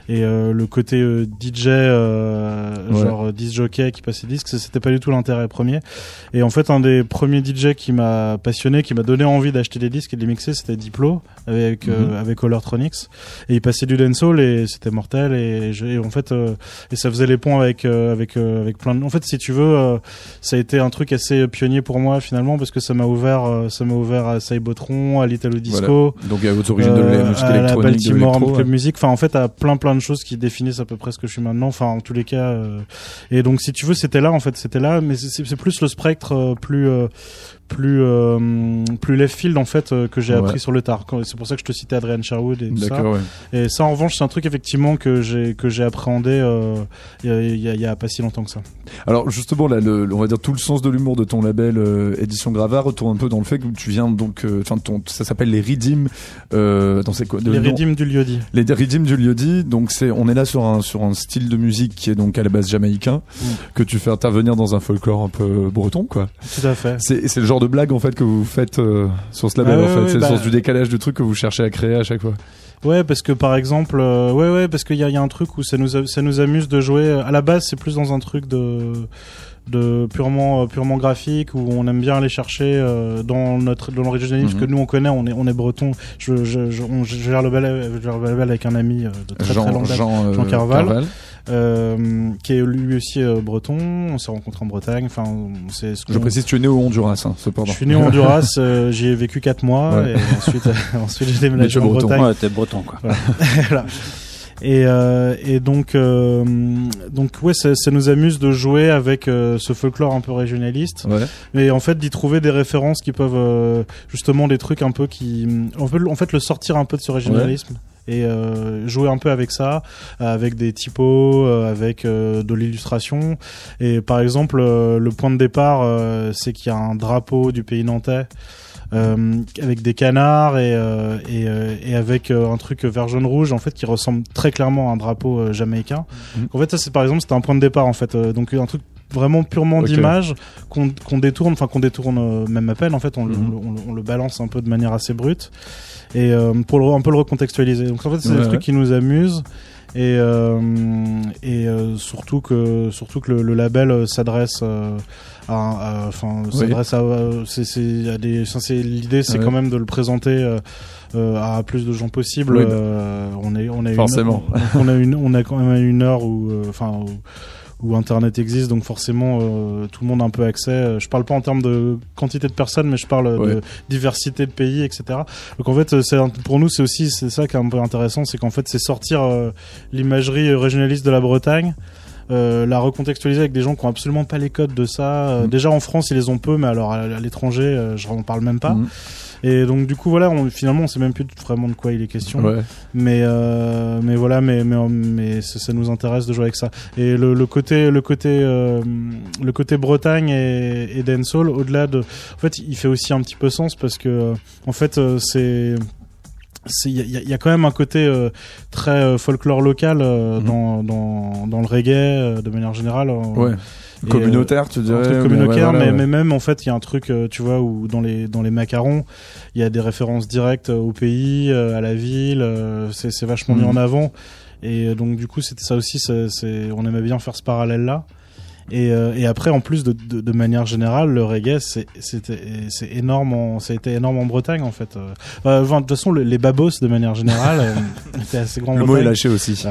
et euh, le côté euh, DJ euh, Ouais. genre disc jockey qui passait disque, c'était pas du tout l'intérêt premier. Et en fait un des premiers DJ qui m'a passionné, qui m'a donné envie d'acheter des disques et de les mixer, c'était Diplo avec euh, Mhm. avec Hollertronics et il passait du dancehall et c'était mortel et, je- et en fait euh, et ça faisait les ponts avec euh, avec euh, avec plein de en fait si tu veux euh, ça a été un truc assez pionnier pour moi finalement parce que ça m'a ouvert ça m'a ouvert à Cybotron à l'Italo Disco Donc, à aux origines de la musique à la électronique, de Baltimore l'électro, Club ouais. Music. Enfin en fait à plein plein de choses qui définissent à peu près ce que je suis maintenant. Enfin en tous les cas et donc si tu veux c'était là en fait c'était là mais c'est plus le spectre plus plus euh, plus left field en fait euh, que j'ai Ouais. appris sur le tard c'est pour ça que je te citais Adrian Sherwood et tout ça ouais. et ça, en revanche, c'est un truc effectivement que j'ai que j'ai appréhendé euh, il y, a, il y a- il y a pas si longtemps que ça. Alors justement, là, le, on va dire tout le sens de l'humour de ton label euh, Édition Gravard retourne un peu dans le fait que tu viens donc, euh, enfin, ça s'appelle les. Euh, dans c'est quoi Les rythmes du lieu-dit. Les Ridim du Liodi. Donc c'est, on est là sur un sur un style de musique qui est donc à la base jamaïcain Mm. que tu fais intervenir dans un folklore un peu breton, quoi. Tout à fait. C'est le genre de blague en fait que vous faites euh, sur ce label Ah ouais, en fait. ouais, c'est le bah- sens du décalage du truc que vous cherchez à créer à chaque fois. Ouais, parce que par exemple, euh, ouais, ouais, parce qu'il y a, y a un truc où ça nous a- ça nous amuse de jouer. À la base, c'est plus dans un truc de de purement euh, purement graphique où on aime bien aller chercher euh, dans notre dans l'originalisme Mhm. que nous on connaît on est on est breton je je je, on- je gère le label je gère le label avec un ami euh, de très très Jean, longue date Jean, euh, Jean Carval. euh, qui est lui aussi euh, breton on s'est rencontrés en Bretagne enfin on- c'est ce Je précise, tu es né au Honduras, hein, cependant. Je suis né en Honduras, euh, j'y ai vécu 4 mois Ouais. et ensuite, ensuite j'ai déménagé en breton. Bretagne. Ouais, t'es breton, quoi. Voilà. Et, euh, et donc, euh, donc ouais, ça, ça nous amuse de jouer avec euh, ce folklore un peu régionaliste, Ouais. mais en fait d'y trouver des références qui peuvent euh, justement des trucs un peu qui, on peut en fait le sortir un peu de ce régionalisme. Et euh, jouer un peu avec ça, avec des typos, euh, avec euh, de l'illustration. Et par exemple, euh, le point de départ, euh, c'est qu'il y a un drapeau du pays nantais euh, avec des canards et, euh, et, euh, et avec euh, un truc vert jaune rouge en fait qui ressemble très clairement à un drapeau euh, jamaïcain. Mhm. En fait, ça c'est par exemple c'était un point de départ en fait, euh, donc un truc vraiment purement Ok. d'image qu'on qu'on détourne, enfin qu'on détourne euh, même à peine en fait, on, le- Mhm. on on on le balance un peu de manière assez brute et euh, pour le, un peu le recontextualiser. Donc en fait c'est Ouais, des ouais. trucs qui nous amusent et euh, et euh, surtout que surtout que le, le label euh, s'adresse euh, enfin s'adresse à euh, c'est c'est à des enfin, c'est l'idée c'est quand même de le présenter euh, euh, à plus de gens possible Oui. Euh, on est on a une- Forcément. on a une on a quand même une heure où euh, enfin où, où internet existe donc forcément euh, tout le monde a un peu accès Euh, je parle pas en termes de quantité de personnes mais je parle Ouais. de diversité de pays etc donc en fait euh, c'est pour nous c'est aussi c'est ça qui est un peu intéressant c'est qu'en fait c'est sortir euh, l'imagerie euh, régionaliste de la Bretagne euh, la recontextualiser avec des gens qui ont absolument pas les codes de ça. Euh, Mm. Déjà en France ils les ont peu, mais alors à, à l'étranger, euh, je n'en parle même pas. Mhm. Et donc du coup voilà, on, finalement on sait même plus vraiment de quoi il est question. Ouais. Mais euh, mais voilà, mais mais mais ça, ça nous intéresse de jouer avec ça. Et le, le côté le côté euh, le côté Bretagne et, et dancehall, au-delà de, en fait, il fait aussi un petit peu sens parce que euh, en fait euh, c'est il y a, il y a quand même un côté euh, très euh, folklore local euh, Mhm. dans, dans dans le reggae euh, de manière générale. euh, Ouais. Et, Communautaire, tu un dirais. mais communautaire, ouais, voilà, mais, ouais. mais même en fait, il y a un truc, euh, tu vois, où dans les dans les macarons, il y a des références directes au pays, euh, à la ville. euh, c'est vachement mis Mhm. en avant. Et euh, donc du coup, c'était ça aussi. c'est on aimait bien faire ce parallèle là. Et, euh, et après, en plus de, de, de manière générale, le reggae, c'est énorme. En, ça a été énorme en Bretagne en fait. Euh, enfin, de toute façon, le- les babos de manière générale euh, étaient assez grands. Le mot est Bretagne. lâché aussi.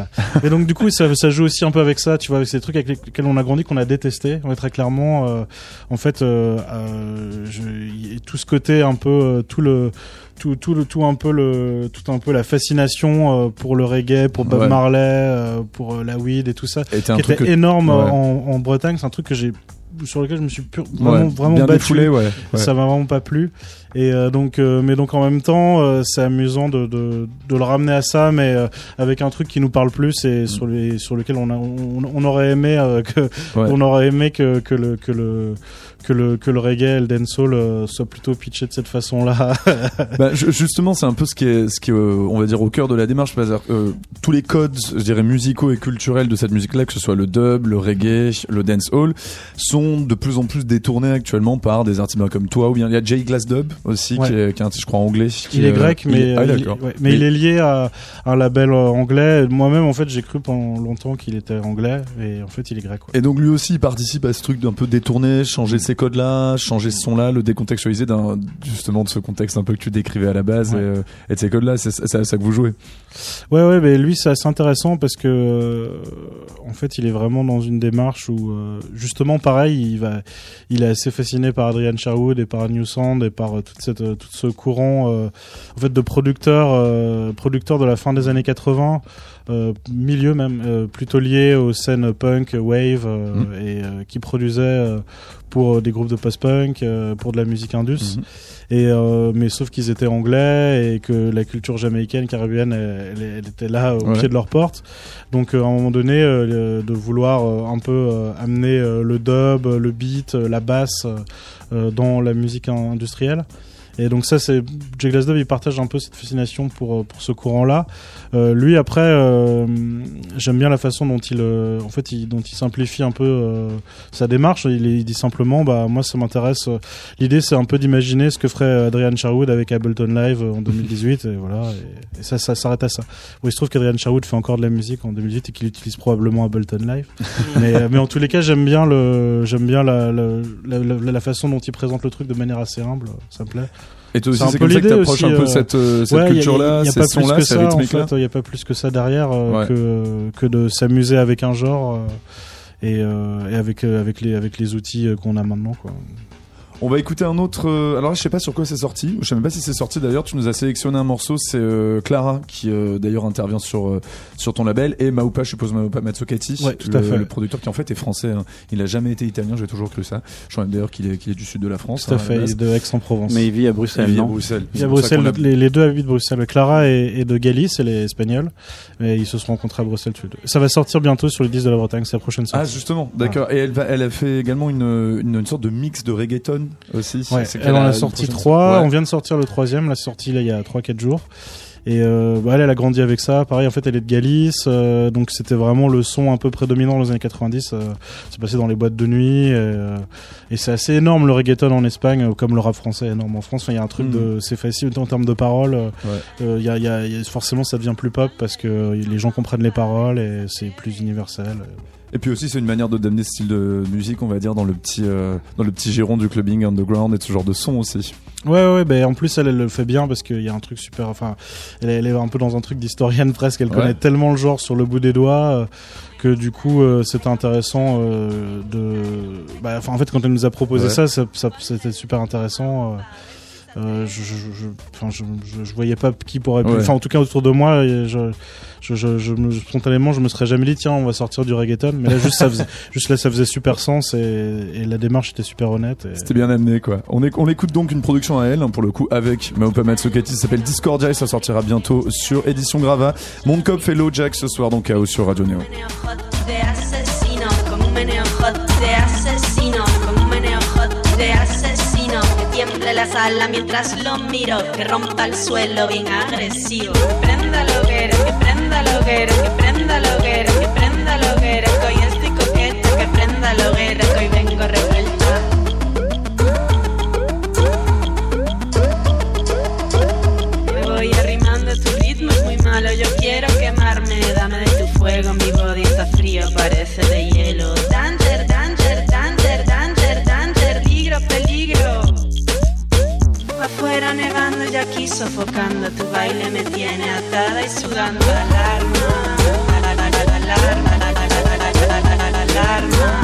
Et donc du coup ça, ça joue aussi un peu avec ça, tu vois, avec ces trucs avec lesquels on a grandi, qu'on a détesté. Ouais, très clairement, euh, en fait, euh, euh, je, tout ce côté un peu, euh, tout le, tout, tout le, tout un peu le, tout un peu la fascination euh, pour le reggae, pour Bob Ouais. Marley, euh, pour euh, la weed et tout ça, Et qui truc était que- énorme ouais. en, en Bretagne. C'est un truc que j'ai sur lequel je me suis pur- vraiment, Ouais, vraiment bien battu défoulé, ouais. ouais. ça m'a vraiment pas plu et euh, donc euh, mais donc en même temps euh, c'est amusant de, de de le ramener à ça mais avec un truc qui nous parle plus et sur les sur lequel on a on, on aurait aimé que on aurait aimé que que le que le que le que le reggae et le dancehall soit plutôt pitché de cette façon là Bah, ju- justement, c'est un peu ce qui est, ce qui est, on va dire, au cœur de la démarche. Tous les codes, je dirais, musicaux et culturels de cette musique-là, que ce soit le dub, le reggae, le dancehall, sont de plus en plus détournés actuellement par des artistes ben, comme toi, ou bien il y a Jay Glass Dub aussi, Ouais. qui, est, qui est je crois, anglais. qui, il est euh, grec mais est- ah, il, ouais, mais il est lié à un label euh, anglais moi-même en fait j'ai cru pendant longtemps qu'il était anglais et en fait il est grec ouais. Et donc lui aussi il participe à ce truc d'un peu détourné, changer ces codes-là, changer ce son-là, le décontextualiser d'un justement de ce contexte un peu que tu décrivais à la base et, euh, et de ces codes-là, c'est c'est ça que vous jouez. Ouais, ouais, mais lui, c'est assez intéressant parce que, euh, en fait, il est vraiment dans une démarche où, euh, justement, pareil, il va, il est assez fasciné par Adrian Sherwood et par New Sound et par euh, toute cette, euh, tout ce courant, euh, en fait, de producteurs, producteurs de la fin des années 80, euh, milieu même, euh, plutôt lié aux scènes punk, wave, euh, Mhm. et euh, qui produisaient euh, pour des groupes de post-punk, euh, pour de la musique indus. Mhm. Et euh, mais sauf qu'ils étaient anglais et que la culture jamaïcaine, caribéenne, elle, était là au Ouais. pied de leur porte. Donc euh, à un moment donné, euh, de vouloir euh, un peu euh, amener euh, le dub, le beat, euh, la basse euh, euh, dans la musique in- industrielle. Et donc ça, c'est Jay Glasdove, il partage un peu cette fascination pour euh, pour ce courant-là. Euh, lui, après, euh, j'aime bien la façon dont il, euh, en fait, il, dont il simplifie un peu euh, sa démarche. Il, il dit simplement, bah moi, ça m'intéresse. euh, L'idée, c'est un peu d'imaginer ce que ferait Adrian Sherwood avec Ableton Live en 2018, et voilà. Et, et ça, ça s'arrête à ça. Bon, il se trouve qu'Adrian Sherwood fait encore de la musique en 2018 et qu'il utilise probablement Ableton Live. mais, mais en tous les cas, j'aime bien le, j'aime bien la, la, la, la- la façon dont il présente le truc de manière assez humble. Ça me plaît. Et toi aussi, C'est comme ça que t'approches aussi, un peu euh, cette, euh, cette Ouais, culture-là, ces sons-là, ces rythmiques-là. Il y a pas plus que ça derrière euh, Ouais. que que de s'amuser avec un genre euh, et, euh, et avec euh, avec les avec les outils euh, qu'on a maintenant quoi. On va écouter un autre. euh, alors, je sais pas sur quoi c'est sorti. Je sais même pas si c'est sorti d'ailleurs. Tu nous as sélectionné un morceau. C'est euh, Clara qui euh, d'ailleurs intervient sur euh, sur ton label et Maupa, je suppose Maupa Matsukati, Ouais, tout le, à fait. le producteur qui en fait est français. hein. Il a jamais été italien. J'ai toujours cru ça. Je crois même d'ailleurs qu'il est qu'il est du sud de la France. Tout à hein, à fait, il est de Aix-en-Provence. Mais il vit à Il Bruxelles, vit à Bruxelles. Il pour ça Bruxelles, a- les, les deux habitent Bruxelles. Clara est, est de Galice, elle est espagnole, mais ils se sont rencontrés à Bruxelles tous les deux. Ça va sortir bientôt sur les disques de la Bretagne, c'est la prochaine Ah sortie. justement, d'accord. Et elle va, elle a fait également une, une, une sorte de mix de reggaeton aussi. Ouais, elle en a sorti trois. Ouais. On vient de sortir le troisième. La sortie là il y a trois quatre jours. Et euh, bah, elle, elle a grandi avec ça. Pareil, en fait, elle est de Galice, euh, donc c'était vraiment le son un peu prédominant dans les années 90. Euh, c'est passé dans les boîtes de nuit, et, euh, c'est assez énorme le reggaeton en Espagne, comme le rap français est énorme en France. Enfin, Il y a un truc Mm. de, c'est facile en termes de paroles. Ouais. y a, il y a- il y a- forcément, ça devient plus pop parce que les gens comprennent les paroles et c'est plus universel. Et puis aussi, c'est une manière de d'amener ce style de musique, on va dire, dans le petit, euh, dans le petit giron du clubbing underground et de ce genre de son aussi. Ouais, ouais, ben en plus elle, elle le fait bien parce qu'il y a un truc super. Enfin, elle, elle est un peu dans un truc d'historienne presque. Elle Ouais. connaît tellement le genre sur le bout des doigts euh, que du coup euh, c'était intéressant euh, de. Bah, enfin, en fait, quand elle nous a proposé Ouais. ça, ça, ça- c'était super intéressant. Euh, je, je, je, enfin, je, je, je voyais pas qui pourrait. Ouais. En tout cas autour de moi, et je, je, je, je me- spontanément, je me serais jamais dit tiens, on va sortir du reggaeton. Mais là, juste ça faisait, juste là, ça faisait super sens et, et la démarche était super honnête. Et... C'était bien amené, quoi. On, est, on écoute donc une production à elle, hein, pour le coup, avec Maopa Matsukati, ça s'appelle Discordia et ça sortira bientôt sur Édition Grava. Mondkopf et Jack ce soir dans Chaos sur Radio Neo. de asesino, con un meneo hot de asesino, con un meneo hot de asesino tiemble la sala mientras lo miro, que rompa el suelo bien agresivo. Que prenda la hoguera, que prenda la hoguera, que prenda la hoguera, que prenda hoguera, que hoy estoy coqueta, que prenda la hoguera, que hoy vengo revuelta. Sofocando, tu baile me tiene atada y sudando. Alarma, alarma, alarma,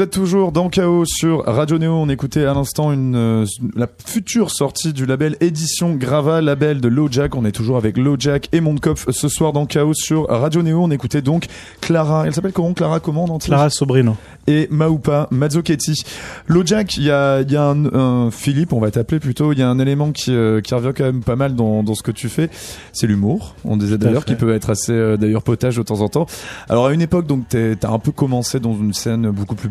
Vous êtes toujours dans Chaos sur Radio Néo. On écoutait à l'instant une euh, la future sortie du label Édition Grava, label de LoJack. On est toujours avec LoJack et Mondkopf ce soir dans Chaos sur Radio Néo. On écoutait donc Clara. Elle s'appelle comment Clara Comment en entier Clara Sobrino. et Maupa Mazzochetti. LoJack, il y a, il y a un, un- Philippe, on va t'appeler plutôt. Il y a un élément qui, euh, qui revient quand même pas mal dans, dans ce que tu fais. C'est l'humour. On disait d'ailleurs qui peut être assez euh, d'ailleurs potage de temps en temps. Alors à une époque, donc t'as un peu commencé dans une scène beaucoup plus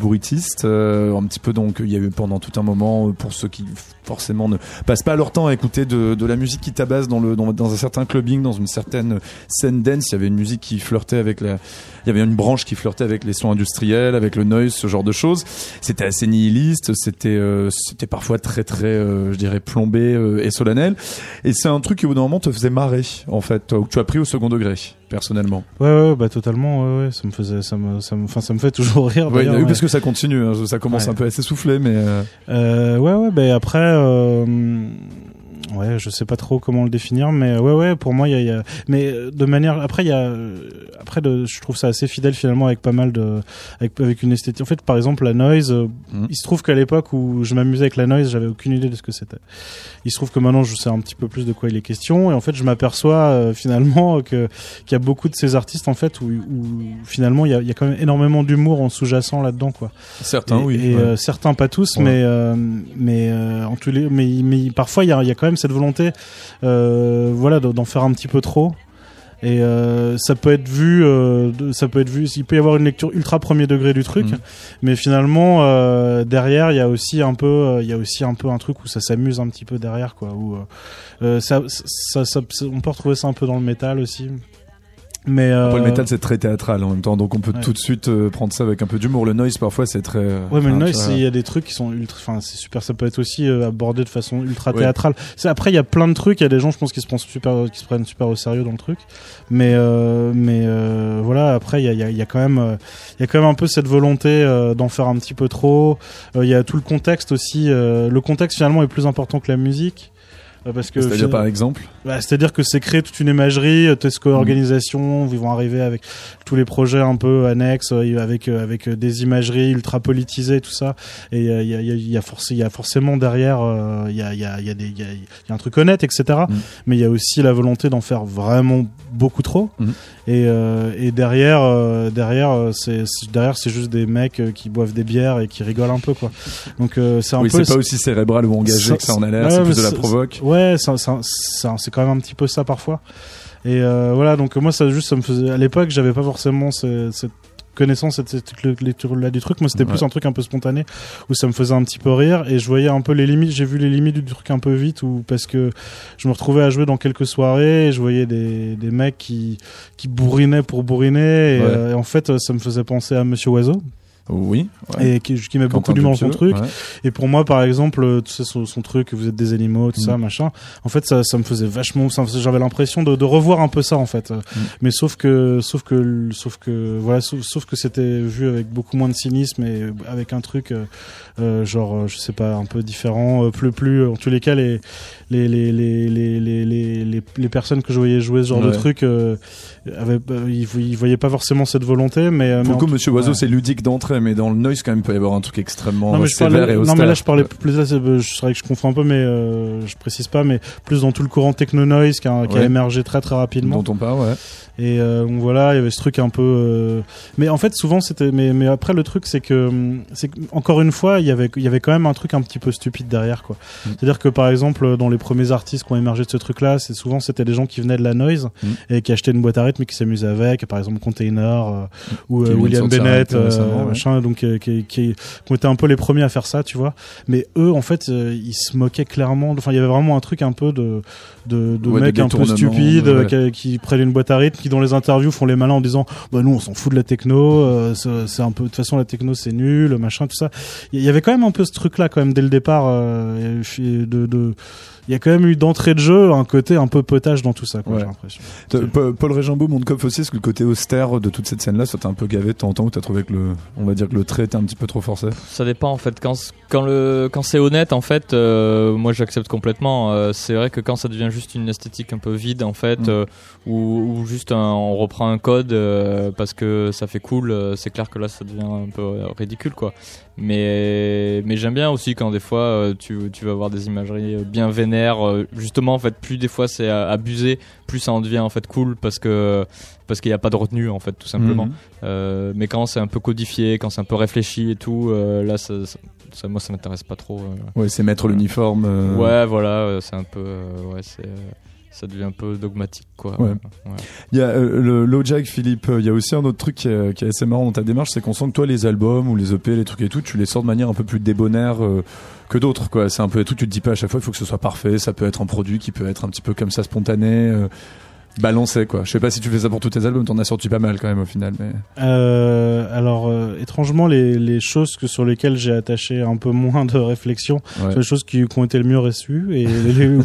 euh, un petit peu donc il y a eu pendant tout un moment euh, pour ceux qui forcément ne passent pas leur temps à écouter de, la musique qui tabasse dans dans, un certain clubbing, dans une certaine scène dance. Il y avait une musique qui flirtait avec la, il y avait une branche qui flirtait avec les sons industriels, avec le noise, ce genre de choses. C'était assez nihiliste, c'était euh, c'était parfois très très, je dirais plombé et solennel. Et c'est un truc qui au bout moment te faisait marrer en fait, que tu as pris au second degré personnellement. Ouais, ouais, bah totalement, ouais, ouais, ça me faisait, ça me, ça me, enfin, ça me fait toujours rire. Ouais, oui, parce que ça continue, hein, ça commence un peu à s'essouffler, mais euh, Euh, ouais, ouais, bah après, euh, ouais, je sais pas trop comment le définir, mais ouais, ouais, pour moi, il y a, y a- mais euh, de manière, après, il y a, euh, après, de, je trouve ça assez fidèle finalement avec pas mal de, avec, avec une esthétique. En fait, par exemple, la noise, euh, Mhm. il se trouve qu'à l'époque où je m'amusais avec la noise, j'avais aucune idée de ce que c'était. Il se trouve que maintenant, je sais un petit peu plus de quoi il est question, et en fait, je m'aperçois euh, finalement que qu'il y a beaucoup de ces artistes en fait où, où finalement il y a, il y a quand même énormément d'humour en sous-jacent là-dedans, quoi certains et, oui. et, ouais. euh, certains pas tous Ouais. mais euh, mais euh, en tous les mais mais parfois il y a, il y a quand même cette volonté euh, voilà d'en faire un petit peu trop et euh, ça peut être vu euh, ça peut être vu il peut y avoir une lecture ultra premier degré du truc Mhm. mais finalement euh, derrière il y a aussi un peu il y a aussi un peu un truc où ça s'amuse un petit peu derrière quoi où ça, ça, ça- ça- on peut retrouver ça un peu dans le métal aussi mais Après, le euh, métal c'est très théâtral en même temps, donc on peut ouais. tout de suite euh, prendre ça avec un peu d'humour. Le noise parfois c'est très. euh, Ouais, mais le noise, il y a des trucs qui sont ultra, enfin, c'est super, ça peut être aussi euh, abordé de façon ultra Ouais. théâtrale. C'est, après, il y a plein de trucs, il y a des gens, je pense, qui se prennent super, qui se prennent super au sérieux dans le truc. Mais, euh, mais, euh, voilà, après, il y a, il y, a, il y a quand même, euh, il y a quand même un peu cette volonté euh, d'en faire un petit peu trop. Euh, Il y a tout le contexte aussi, euh, le contexte finalement est plus important que la musique. Euh, Parce que C'est-à-dire par exemple. bah, C'est-à-dire que c'est créer toute une imagerie, euh, Tesco organisation, ils vont arriver avec tous les projets un peu annexes, euh, avec avec des imageries ultra politisées, tout ça. Et il y, a, il y, a, il y, a forc- il y a forcément derrière, il y, a, il y, a, il y, a des- il y, a, il y a un truc honnête, etc. Mm. Mais il y a aussi la volonté d'en faire vraiment beaucoup trop. Mm. Et, euh, et derrière, euh, derrière, c'est derrière, c'est juste des mecs qui boivent des bières et qui rigolent un peu, quoi. Donc euh, c'est un Oui, peu. c'est pas aussi cérébral ou engagé que ça en a l'air, ouais, c'est plus de la provoque. Ouais, c'est quand même un petit peu ça parfois. Et euh, voilà, donc moi, ça juste, ça me faisait. À l'époque, j'avais pas forcément ce- cette connaissance de cette là du truc. Moi, c'était Ouais. plus un truc un peu spontané où ça me faisait un petit peu rire et je voyais un peu les limites. J'ai vu les limites du truc un peu vite ou parce que je me retrouvais à jouer dans quelques soirées et je voyais des, des mecs qui qui bourrinaient pour bourriner et, Ouais. euh, et en fait, ça me faisait penser à Monsieur Oiseau Oui. ouais. et qui, qui met beaucoup d'humour dans son truc. ouais. Et pour moi, par exemple, euh, tu sais, son, son truc, vous êtes des animaux, tout Mm. ça, machin. En fait, ça, ça me faisait vachement, j'avais l'impression de, de revoir un peu ça, en fait. Mm. Mais sauf que, sauf que, sauf que, voilà, sauf, sauf que c'était vu avec beaucoup moins de cynisme et avec un truc, euh, euh, genre, je sais pas, un peu différent, euh, plus, plus, en tous les cas, les, les, les, les, les, les, les, les, les personnes que je voyais jouer ce genre de truc, euh, avaient, euh, ils, ils voyaient pas forcément cette volonté, mais, euh, Pour Monsieur Oiseau, c'est ludique d'entrée, mais dans le noise, quand même, il peut y avoir un truc extrêmement non sévère et non austère. mais là je parlais plus là c'est je serais que je confonds un peu mais euh, je précise pas mais plus dans tout le courant techno noise qui a, émergé très très rapidement dont on parle, ouais. et donc voilà il y avait ce truc un peu mais en fait souvent c'était mais mais après le truc c'est que c'est encore une fois il y avait il y avait quand même un truc un petit peu stupide derrière quoi Mm. c'est à dire que par exemple dans les premiers artistes qui ont émergé de ce truc là c'est souvent c'était des gens qui venaient de la noise Mm. et qui achetaient une boîte à rythme et qui s'amusaient avec par exemple Container euh, ou euh, William Bennett euh, ouais. machin donc qui, qui, qui ont été un peu les premiers à faire ça tu vois mais eux en fait ils se moquaient clairement enfin il y avait vraiment un truc un peu de de, de Ouais, mecs un peu stupides ouais. qui, qui prennent une boîte à rythme qui dans les interviews font les malins en disant bah nous on s'en fout de la techno c'est un peu de toute façon la techno c'est nul machin tout ça il y avait quand même un peu ce truc là quand même dès le départ et de de il y a quand même eu d'entrée de jeu un côté un peu potage dans tout ça quoi Ouais. j'ai l'impression Paul Régimbaud, Mondkopf aussi, est-ce que le côté austère de toute cette scène-là, ça t'a un peu gavé de temps en temps ou t'as trouvé que le, on va dire que le trait était un petit peu trop forcé? Ça dépend en fait. Quand, quand, le, quand c'est honnête, en fait, euh, moi j'accepte complètement. Euh, c'est vrai que quand ça devient juste une esthétique un peu vide, en fait, Mm. euh, ou, ou juste un- on reprend un code euh, parce que ça fait cool, euh, c'est clair que là ça devient un peu ridicule quoi. Mais, mais j'aime bien aussi quand des fois euh, tu, tu vas avoir des imageries euh, bien vénères. euh, justement, en fait, plus des fois c'est abusé, plus ça en devient en fait cool parce que parce qu'il n'y a pas de retenue en fait, tout simplement. Mhm. Euh, mais quand c'est un peu codifié, quand c'est un peu réfléchi et tout, euh, là, ça, ça- ça- moi, ça m'intéresse pas trop. euh. Ouais, c'est mettre l'uniforme. Ouais, voilà, c'est un peu, ouais, c'est, ça devient un peu dogmatique, quoi. Ouais. Ouais. Il y a euh, le low jack Philippe, euh, il y a aussi un autre truc qui est, qui est assez marrant dans ta démarche, c'est qu'on sent que toi les albums ou les EP, les trucs et tout, tu les sors de manière un peu plus débonnaire euh, que d'autres quoi. C'est un peu tout, tu te dis pas à chaque fois il faut que ce soit parfait, ça peut être un produit qui peut être un petit peu comme ça spontané, euh, balancé quoi. Je sais pas si tu fais ça pour tous tes albums, t'en as sorti pas mal quand même au final mais Euh, alors euh, étrangement les, les choses que sur lesquelles j'ai attaché un peu moins de réflexion ouais. sont les choses qui, qui ont été le mieux reçues et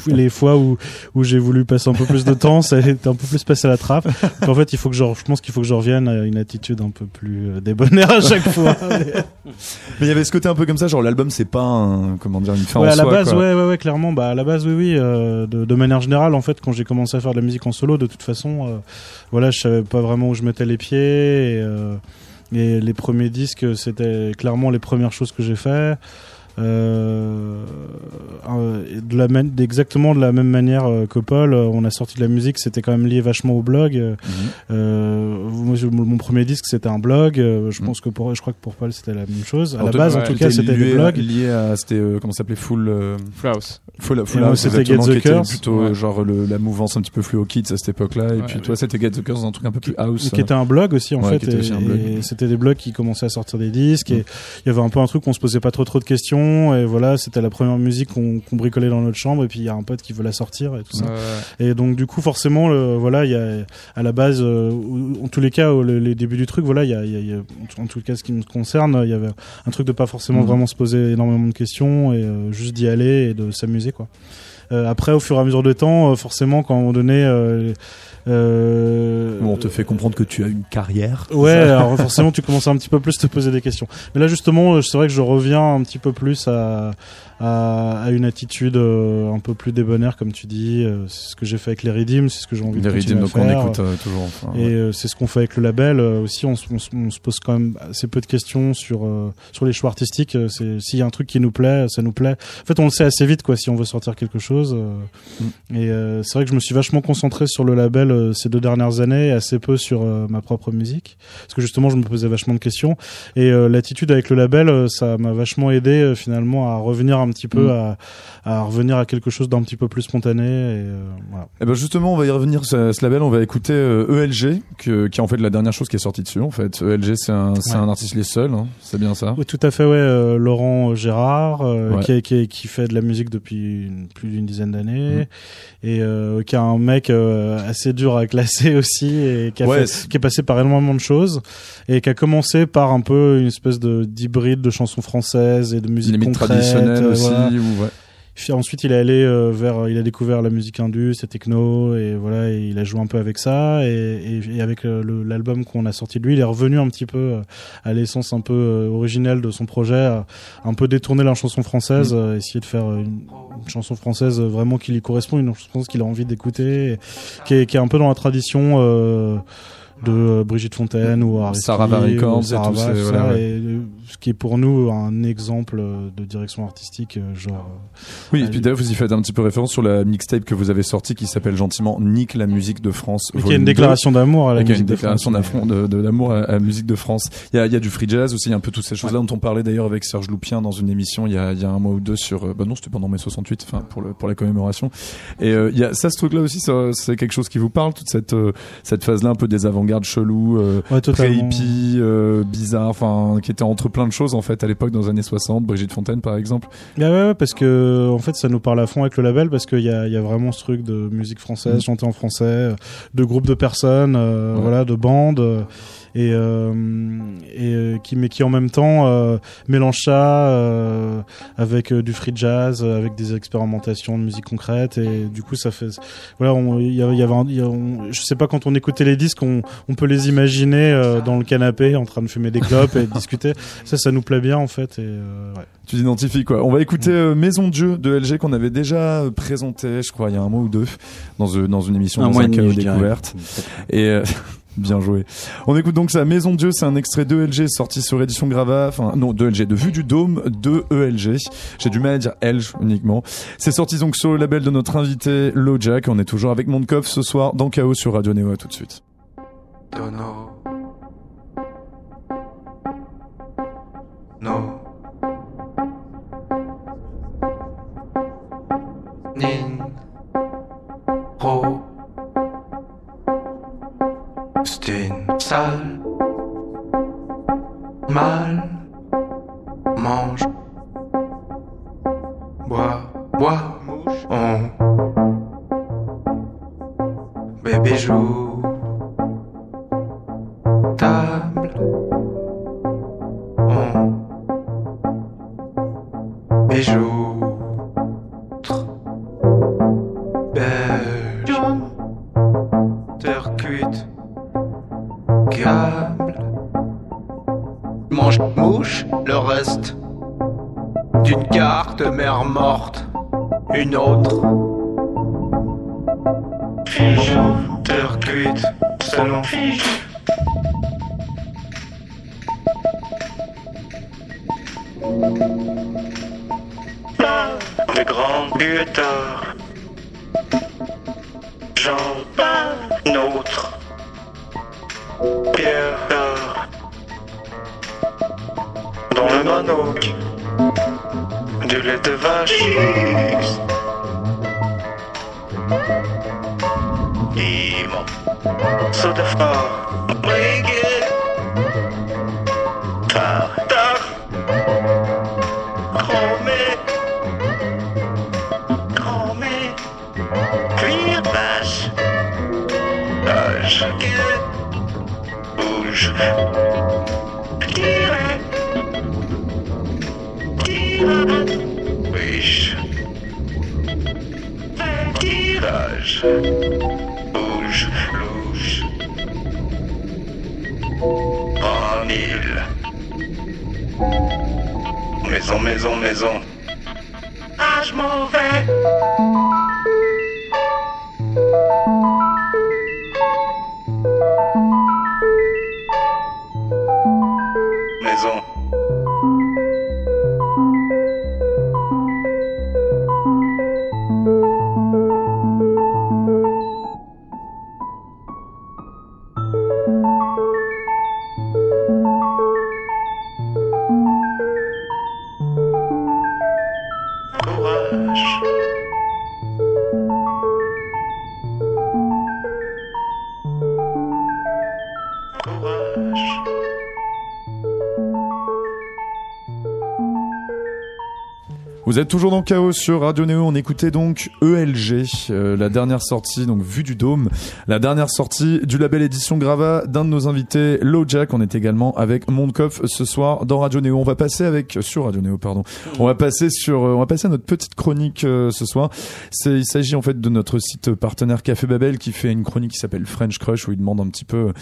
les, fois où, où j'ai voulu passer un peu plus de temps ça a été un peu plus passé à la trappe Donc, en fait il faut que je, je pense qu'il faut que je revienne à une attitude un peu plus euh, débonnaire à chaque fois Mais il y avait ce côté un peu comme ça, genre l'album c'est pas un, comment dire une fin ouais, en à la soi, base quoi. ouais ouais ouais clairement bah à la base oui oui euh, de, de manière générale en fait quand j'ai commencé à faire de la musique en solo de toute façon euh, voilà je savais pas vraiment où je mettais les pieds et, euh, et les premiers disques c'était clairement les premières choses que j'ai fait euh, euh, de la même exactement de la même manière euh, que Paul euh, on a sorti de la musique c'était quand même lié vachement au blog euh, Mhm. euh, moi, mon premier disque c'était un blog je Mhm. pense que pour je crois que pour Paul c'était la même chose à Alors, la base en tout cas c'était des blogs lié à c'était euh, comment ça s'appelait full euh, Flaus. Full, full, House, c'était Get the Curse. plutôt Ouais. genre le, la mouvance un petit peu fluo kids à cette époque-là et Ouais, puis ouais. toi c'était Get the Curse dans un truc un peu plus house qui était un blog aussi en Ouais, fait c'était des blogs qui commençaient à sortir des disques Mm. et il y avait un peu un truc on se posait pas trop trop de questions et voilà c'était la première musique qu'on bricolait dans notre chambre et puis il y a un pote qui veut la sortir et tout ça Ouais. et donc du coup forcément le, voilà il y a à la base euh, en tous les cas le- les débuts du truc voilà il y a, il y a- il y a- en tout cas ce qui me concerne il y avait un truc de pas forcément Mhm. vraiment se poser énormément de questions et euh, juste d'y aller et de s'amuser quoi Euh, après au fur et à mesure du temps euh, forcément quand on donnait euh, euh, Bon, on te fait comprendre que tu as une carrière Ouais, alors forcément tu commences à un petit peu plus te poser des questions. Mais là justement, euh, c'est vrai que je reviens un petit peu plus à, à, à une attitude euh, un peu plus débonnaire, comme tu dis. Euh, C'est ce que j'ai fait avec les Redeem, c'est ce que j'ai envie les de continuer à donc on faire. écoute euh, toujours enfin, Et ouais. c'est ce qu'on fait avec le label aussi. On, se- on se- on se pose quand même assez peu de questions sur sur les choix artistiques. C'est s'il y a un truc qui nous plaît, ça nous plaît. En fait, on le sait assez vite quoi. Si on veut sortir quelque chose, Mm. Et c'est vrai que je me suis vachement concentré sur le label ces deux dernières années, et assez peu sur ma propre musique, parce que justement je me posais vachement de questions. Et l'attitude avec le label, ça m'a vachement aidé finalement à revenir un petit peu Mm. à, à revenir à quelque chose d'un petit peu plus spontané. Et euh, voilà. Eh ben justement, on va y revenir ce, ce label. On va écouter euh, ELG, que, qui est en fait la dernière chose qui est sortie dessus. En fait, ELG, c'est un, Ouais. un artiste les seuls. Hein, c'est bien ça? Oui, tout à fait, ouais. euh, Laurent Gérard, euh, Ouais. qui, qui, fait de la musique depuis une- plus d'une dizaine d'années, Mhm. et qui est un mec assez dur à classer aussi, et qui, a Ouais, fait- c'est- qui est passé par énormément de choses, et qui a commencé par un peu une espèce de d'hybride de chansons françaises et de musique concrète. traditionnelle aussi. voilà. Ou, ouais. Puis ensuite, il est allé euh, vers, il a découvert la musique indus, et techno, et voilà, et il a joué un peu avec ça, et, et, et avec euh, l'album qu'on a sorti de lui, il est revenu un petit peu euh, à l'essence un peu euh, originelle de son projet, à un peu détourner la chanson française, Mm. essayer de faire une, une chanson française vraiment qui lui correspond, une chanson qu'il a envie d'écouter, qui est, qui est un peu dans la tradition. De Brigitte Fontaine ou Sarah Records et tout, voilà, ça, ouais. et, ce qui est pour nous un exemple de direction artistique euh, genre euh, Oui, et puis d'ailleurs, vous y faites un petit peu référence sur la mixtape que vous avez sortie qui s'appelle gentiment Nique la musique de France. Qui a une volume 2. déclaration d'amour à la une musique de déclaration France. de, de l'amour à, la musique de France. Il y a, il y a du free jazz aussi, il y a un peu toutes ces choses-là dont on parlait d'ailleurs avec Serge Loupien dans une émission il y a, il y a un mois ou deux sur, euh, bah non, c'était pendant mai 68, enfin, pour le, pour la commémoration. Et, euh, il y a ça, ce truc-là aussi, c'est quelque chose qui vous parle, toute cette, euh, cette phase-là un peu des avant-gardes chelous, euh, Ouais, euh, bizarre, enfin, qui était entre plein de choses, en fait, à l'époque, dans les années 60, Brigitte Fontaine, par exemple. Ah ouais, ouais, parce que en fait ça nous parle à fond avec le label parce qu'il y a, y a vraiment ce truc de musique française, Mhm. chantée en français, euh, de groupes de personnes, euh, Ouais. voilà, de bandes. Et, euh, et euh, qui mais qui en même temps euh, mélange ça euh, avec euh, du free jazz euh, avec des expérimentations de musique concrète et du coup ça fait voilà on- il y, y avait un- il y a- on- je sais pas quand on écoutait les disques on, on peut les imaginer euh, dans le canapé en train de fumer des clopes et de discuter ça ça nous plaît bien en fait et euh, ouais. Tu t'identifies quoi On va écouter euh, Maison de Dieu de LG qu'on avait déjà présenté, je crois, il y a un mois ou deux, dans, dans une émission Un dans mois un découverte. Et euh, bien joué. On écoute donc ça. Maison Dieu, c'est un extrait de LG sorti sur édition Grava, enfin non de LG, de Vue du Dôme de ELG. J'ai du mal à dire Elge uniquement. C'est sorti donc sur le label de notre invité Lojack. On est toujours avec Mondkov ce soir dans Chaos sur Radio Néo. À tout de suite. Wish. Tirage. Bouge. Louche. En mille. Maison, maison, maison. Âge mauvais. Maison. Vous êtes toujours dans Chaos sur Radio Néo. On écoutait donc ELG, euh, la dernière sortie, donc Vue du Dôme, la dernière sortie du label édition Grava d'un de nos invités, Jack. On est également avec Mondkopf ce soir dans Radio Néo. On va passer avec sur Radio Néo, pardon. On va passer sur, euh, on va passer à notre petite chronique euh, ce soir. Il s'agit en fait de notre site partenaire Café Babel qui fait une chronique qui s'appelle French Crush où il demande un petit peu, euh,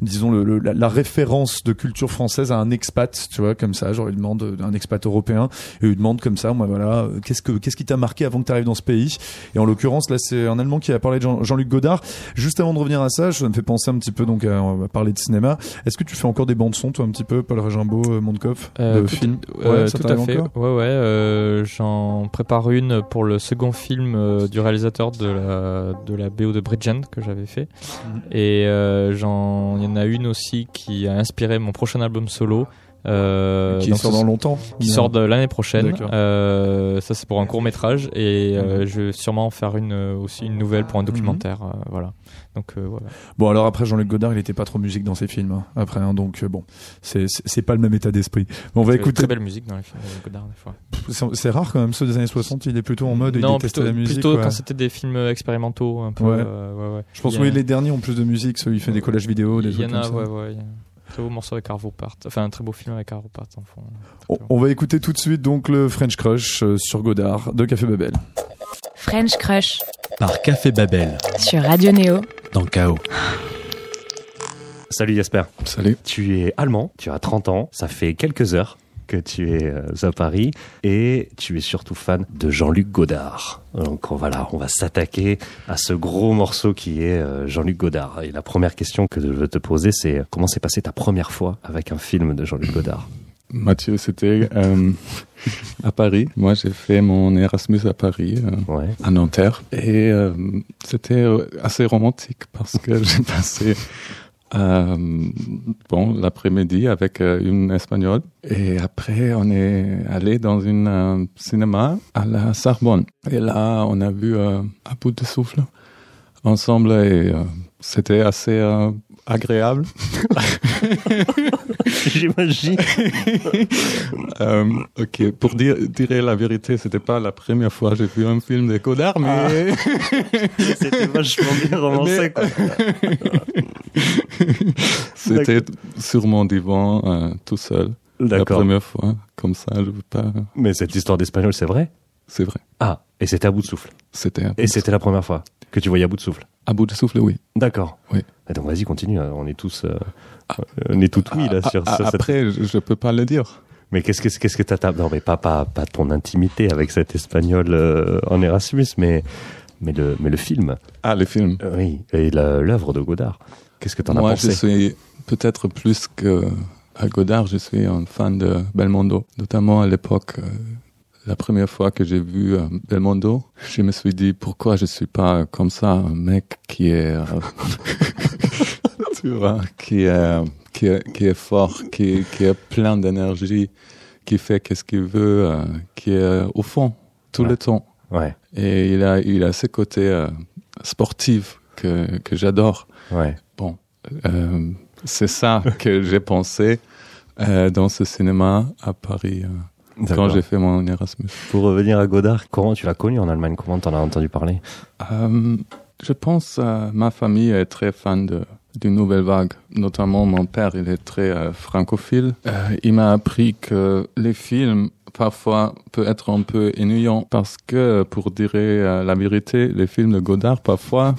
disons la, référence de culture française à un expat, tu vois, comme ça. Genre il demande euh, un expat européen et il demande comme ça, moi voilà, euh, qu'est-ce que qu'est-ce qui t'a marqué avant que tu arrives dans ce pays? Et en l'occurrence là, c'est un Allemand qui a parlé de Jean- Jean-Luc Godard. Juste avant de revenir à ça, ça me fait penser un petit peu donc à, on va parler de cinéma. Est-ce que tu fais encore des bandes son toi un petit peu, Paul Régimbaud, euh, Mondkopf, Euh, de tout- films? Euh, Ouais, ça tout à fait. ouais, ouais. euh, J'en prépare une pour le second film euh, du réalisateur de la de la BO de Bridgend que j'avais fait. Mhm. Et euh, j'en, il y en a une aussi qui a inspiré mon prochain album solo. Euh, qui donc sort dans longtemps. qui sort de l'année prochaine. Euh, ça c'est pour un court métrage et euh, Mhm. je vais sûrement en faire une aussi une nouvelle pour un documentaire. euh, voilà. Donc euh, voilà. Bon alors après Jean-Luc Godard, il était pas trop musique dans ses films. hein, après, hein, donc bon, c'est pas le même état d'esprit. Bon, on va écouter. très belle musique dans les films de Godard des fois. C'est rare quand même ceux des années 60. Il est plutôt en mode. il non, détestait plutôt, la musique. plutôt ouais. quand c'était des films expérimentaux un peu. Ouais. euh, ouais, ouais. Je pense Il a- oui les derniers ont plus de musique. Ceux où il fait des collages vidéo, des Il y trucs en comme a, ça. ouais, ouais. Très beau morceau avec Arvo Part. Enfin, un très beau film avec Arvo Part en fond. On, on va écouter tout de suite donc le French Crush euh, sur Godard de Café Babel. French Crush par Café Babel sur Radio Néo. dans Chaos. Salut Jasper. Salut. Tu es allemand, tu as 30 ans, ça fait quelques heures que tu es euh, à Paris et tu es surtout fan de Jean-Luc Godard. Donc voilà, on va s'attaquer à ce gros morceau qui est euh, Jean-Luc Godard. Et la première question que je veux te poser, c'est comment s'est passée ta première fois avec un film de Jean-Luc Godard? Mathieu, c'était euh, à Paris. Moi, j'ai fait mon Erasmus à Paris, euh, Ouais. à Nanterre. Et euh, c'était euh, assez romantique parce que j'ai passé euh, bon l'après-midi avec euh, une Espagnole. Et après, on est allé dans un euh, cinéma à la Sorbonne. Et là, on a vu à bout de souffle ensemble et c'était assez agréable. J'imagine. Euh, ok, pour dire, dire la vérité, c'était pas la première fois que j'ai vu un film de Godard, mais C'était vachement bien romancé. c'était sur mon divan euh, tout seul. La D'accord. première fois, comme ça, je veux pas. Mais cette histoire d'espagnol, c'est vrai? C'est vrai. Ah, et c'était à bout de souffle. C'était Et c'était la première fois que tu voyais à bout de souffle. à bout de souffle, oui. D'accord. Oui. Et donc vas-y, continue. hein. On est tous, euh, on est tout oui là Ah, sur, ah, sur cette- Après, je, je peux pas le dire. Mais qu'est-ce que qu'est-ce que t'as non mais pas pas pas ton intimité avec cet espagnol euh, en Erasmus, mais mais le mais le film. Ah, le film. Euh, Oui. Et l'œuvre de Godard. Qu'est-ce que t'en as Moi, pensé? je suis peut-être plus que à Godard, je suis un fan de Belmondo, notamment à l'époque. Euh, la première fois que j'ai vu euh, Belmondo, je me suis dit pourquoi je suis pas comme ça, un mec qui est, euh, tu vois, qui est, qui est, qui est fort, qui, qui est plein d'énergie, qui fait qu'est-ce qu'il veut, euh, qui est au fond tout Ouais. le temps. Ouais. Et il a, il a ce côté euh, sportif que, que j'adore. Ouais. Euh, c'est ça que j'ai pensé euh, dans ce cinéma à Paris euh, quand j'ai fait mon Erasmus. Pour revenir à Godard, comment tu l'as connu en Allemagne? Comment t'en as entendu parler? Euh, je pense euh, ma famille est très fan de d'une nouvelle vague. Notamment mon père, il est très euh, francophile. Euh, il m'a appris que les films parfois peuvent être un peu ennuyants parce que, pour dire euh, la vérité, les films de Godard parfois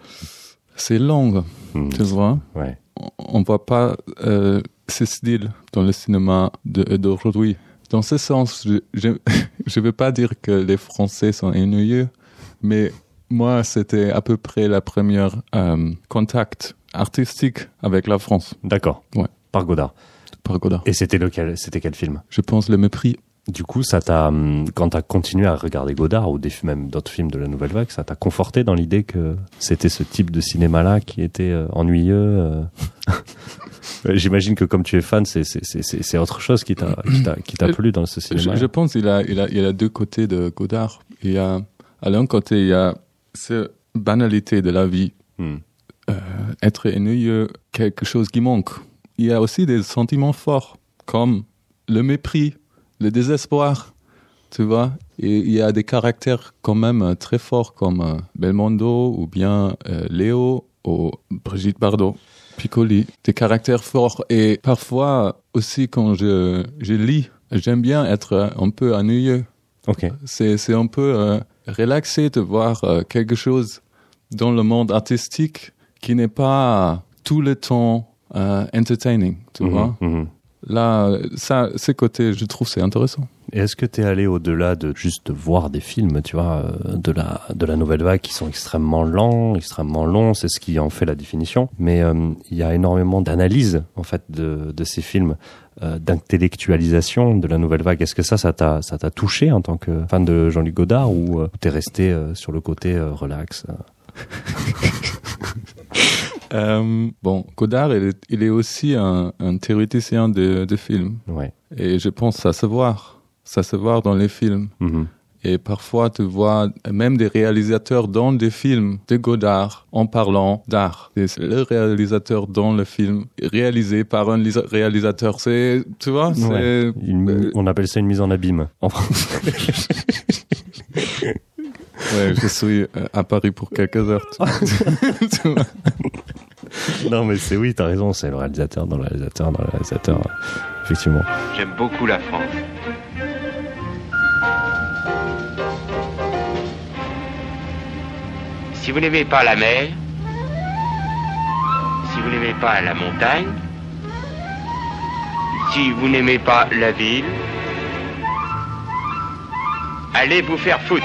c'est long, Hmm. tu vois? Ouais. on voit pas euh, ce style dans le cinéma d'aujourd'hui. Dans ce sens, je je veux pas dire que les Français sont ennuyeux, mais moi, c'était à peu près la première euh, contact artistique avec la France D'accord. Ouais. Par Godard. par Godard. Et c'était lequel C'était quel film? Je pense le mépris. Du coup, ça t'a, hum, quand t'as continué à regarder Godard ou des, même d'autres films de la Nouvelle Vague, ça t'a conforté dans l'idée que c'était ce type de cinéma-là qui était euh, ennuyeux. euh. Euh, J'imagine que comme tu es fan, c'est autre chose qui t'a qui t'a qui t'a plu dans ce Je, cinéma. je pense qu'il a, il a, il a deux côtés de Godard. Il y a, à l'un côté, il y a cette banalité de la vie, Hmm. euh, être ennuyeux, quelque chose qui manque. Il y a aussi des sentiments forts, comme le mépris, le désespoir, tu vois. Et il y a des caractères quand même euh, très forts, comme euh, Belmondo ou bien euh, Léo ou Brigitte Bardot. Piccoli, des caractères forts. Et parfois aussi quand je, je lis, j'aime bien être un peu ennuyeux. Ok. C'est, un peu euh, relaxé de voir euh, quelque chose dans le monde artistique qui n'est pas tout le temps euh, entertaining, tu Mhm, vois. mhm. Là, ça, ces côtés, je trouve, c'est intéressant. Et est-ce que tu es allé au-delà de juste voir des films, tu vois, euh, de la de la nouvelle vague qui sont extrêmement lents, extrêmement longs, c'est ce qui en fait la définition. Mais euh, il y a énormément d'analyse en fait de de ces films, euh, d'intellectualisation de la nouvelle vague. Est-ce que ça, ça t'a ça t'a touché en tant que fan de Jean-Luc Godard ou euh, t'es resté euh, sur le côté euh, relax euh Euh, bon, Godard, il est, il est aussi un, un théoréticien de, de films. Ouais. Et je pense se voit. Ça se voit dans les films. Mhm. Et parfois, tu vois même des réalisateurs dans des films de Godard en parlant d'art. C'est le réalisateur dans le film, réalisé par un lisa- réalisateur. C'est, tu vois, c'est... Ouais. Une- on appelle ça une mise en abîme. En France. Ouais, je suis euh, à Paris pour quelques heures. tu- tu vois. non mais c'est oui, t'as raison, c'est le réalisateur dans le réalisateur dans le réalisateur. Effectivement. J'aime beaucoup la France. Si vous n'aimez pas la mer, si vous n'aimez pas la montagne, si vous n'aimez pas la ville, allez vous faire foutre.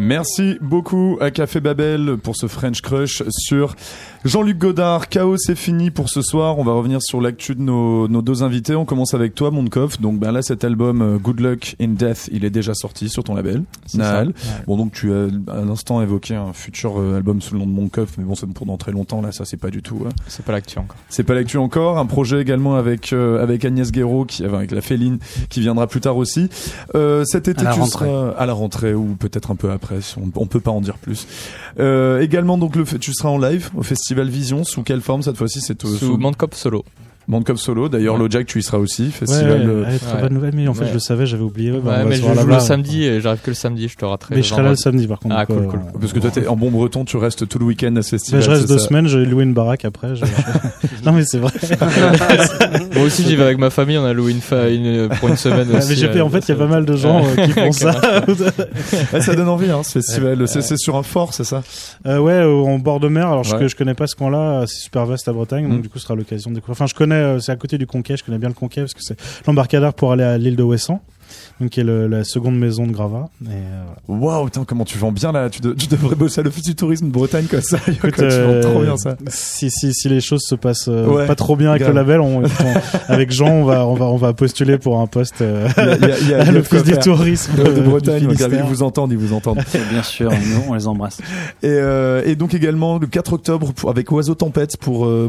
Merci beaucoup à Café Babel pour ce French Crush sur Jean-Luc Godard. Chaos, c'est fini pour ce soir. On va revenir sur l'actu de nos, nos deux invités. On commence avec toi, Mondkov. Donc ben là, cet album euh, Good Luck in Death, il est déjà sorti sur ton label. Ouais. Bon, donc tu as à l'instant évoqué un futur euh, album sous le nom de Mondkov, mais bon, c'est pour dans très longtemps. Là, ça, c'est pas du tout. hein. C'est pas l'actu encore. C'est pas l'actu encore. Un projet également avec euh, avec Agnès Guéraud, qui enfin, avec la Féline, qui viendra plus tard aussi. Euh, cet été, À la tu rentrée. seras à la rentrée ou peut-être un peu après. si on, on peut pas en dire plus. Euh, également, donc le, fait- tu seras en live au Festival Vision. Sous quelle forme cette fois-ci? C'est au- Sous Mandcop solo. Mandcop solo. D'ailleurs, Ouais. Lojack, tu y seras aussi. Ouais, Festival. ouais, euh, ouais, très Ouais. bonne nouvelle, mais en fait, Ouais. je le savais, j'avais oublié. Bah, mais je joue le samedi et j'arrive que le samedi, je te raterai. Mais je serai là le samedi, par contre. Ah, donc, cool, euh, cool. Parce que toi, t'es en bon breton, tu restes tout le week-end à ce Mais festival. je reste deux semaines, j'ai loué une baraque après. non, mais c'est vrai. Moi aussi, j'y vais avec ma famille, on a loué une, pour une semaine aussi. fait, euh, en fait, il y a pas mal de gens euh, qui font ça. Ça donne envie, hein, ce festival. C'est sur un fort, c'est ça Euh, ouais, euh, en bord de mer. Alors, je, connais pas ce coin-là. euh, C'est super vaste la Bretagne, donc Mm. du coup, ce sera l'occasion de découvrir. Enfin, je connais, euh, c'est à côté du Conquet. Je connais bien le Conquet parce que c'est l'embarcadère pour aller à l'île de Ouessant, donc qui est le- la seconde maison de Grava. Euh, Waouh, putain, comment tu vends bien là tu, de- tu devrais bosser à l'office du tourisme de Bretagne comme ça. écoute, Quoi, tu euh, vends trop bien ça. Si, si, si les choses se passent euh, Ouais, pas trop bien avec grave. le label, on, on- avec Jean, on va, on va, on va postuler pour un poste euh, Il y a- il y a- il y a à l'office du tourisme de, euh, Bretagne. ils vous entendent, ils vous entendent. Bien sûr, nous, on les embrasse. Et, euh, et donc également le 4 octobre pour- avec Oiseau Tempête pour euh.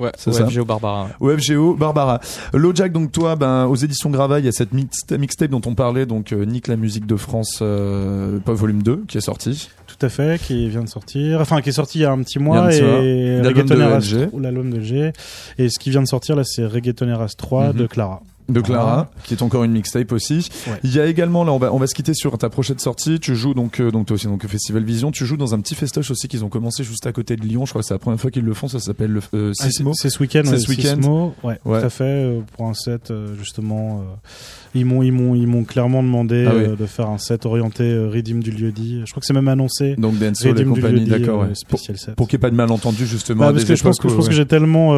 Ouais, c'est ça. Géo Barbara. Au FGO, Barbara. Lojack, donc toi, ben, aux éditions Grava, il y a cette mix- mixtape dont on parlait, donc euh, Nick la musique de France, euh, pas volume 2, qui est sorti. Tout à fait, qui vient de sortir, enfin qui est sorti il y a un petit mois un petit et L'album de Eras LG. 3, l'album de G. Et ce qui vient de sortir là, c'est Reggaeton Eras 3 Mhm. de Clara. De Clara, Voilà. qui est encore une mixtape aussi. Ouais. Il y a également, là, on va, on va se quitter sur ta prochaine sortie. Tu joues donc, euh, donc toi aussi, donc au Festival Vision. Tu joues dans un petit festoche aussi qu'ils ont commencé juste à côté de Lyon. Je crois que c'est la première fois qu'ils le font. Ça s'appelle le euh, Ah, c'est- ce week-end, C'est ce week-end. Sismo, ouais, Ouais. tout à fait, euh, pour un set euh, justement. ils m'ont, ils m'ont, ils m'ont clairement demandé Ah oui. de faire un set orienté Redeem du lieu dit. Je crois que c'est même annoncé. Donc Dancehall et compagnie, d'accord, ouais. spécial set. Pour qu'il n'y ait pas de malentendu, justement. Bah, parce que je pense que je où, pense que ouais. j'ai tellement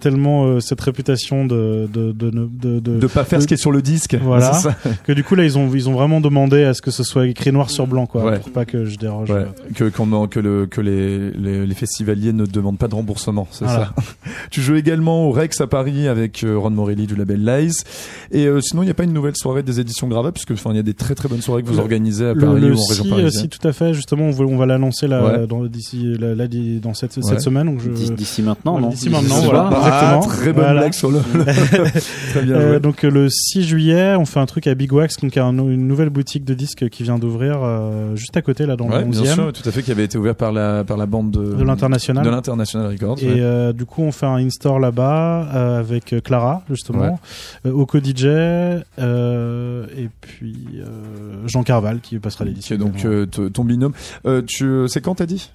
tellement cette réputation de de, de, ne- de, de, De pas faire ce qui est sur le disque. Voilà. Ça. que du coup là ils ont ils ont vraiment demandé à ce que ce soit écrit noir sur blanc quoi, Ouais. pour pas que je déroge. Ouais, que, qu'on- que, le, que les, les, les festivaliers ne demandent pas de remboursement, c'est Voilà. ça. tu joues également au Rex à Paris avec euh, Ron Morelli du label Lies. Et euh, sinon, il n'y a pas une nouvelle soirée des éditions Grava, puisque enfin, il y a des très très bonnes soirées que vous Le- organisez à Paris le ou en région si, parisienne. si, tout à fait. Justement, on va, on va l'annoncer là, Ouais. dans, d'ici, là, là, dans cette, Ouais. cette semaine. Donc je, D'ici- maintenant, non D'ici maintenant, voilà. Ah, exactement. très bonne Voilà. blague sur le. bien Euh, donc euh, le 6 juillet, on fait un truc à Big Wax, donc un- une nouvelle boutique de disques qui vient d'ouvrir euh, juste à côté là dans Ouais, le bien 11e sûr, tout à fait, qui avait été ouvert par la, par la bande de, de l'international. de l'International Records. Et ouais. euh, du coup, on fait un in-store là-bas avec Clara, justement, euh, Oko DJ, et puis Jean Carval qui passera l'édition. donc ton binôme. Tu, c'est quand t'as dit?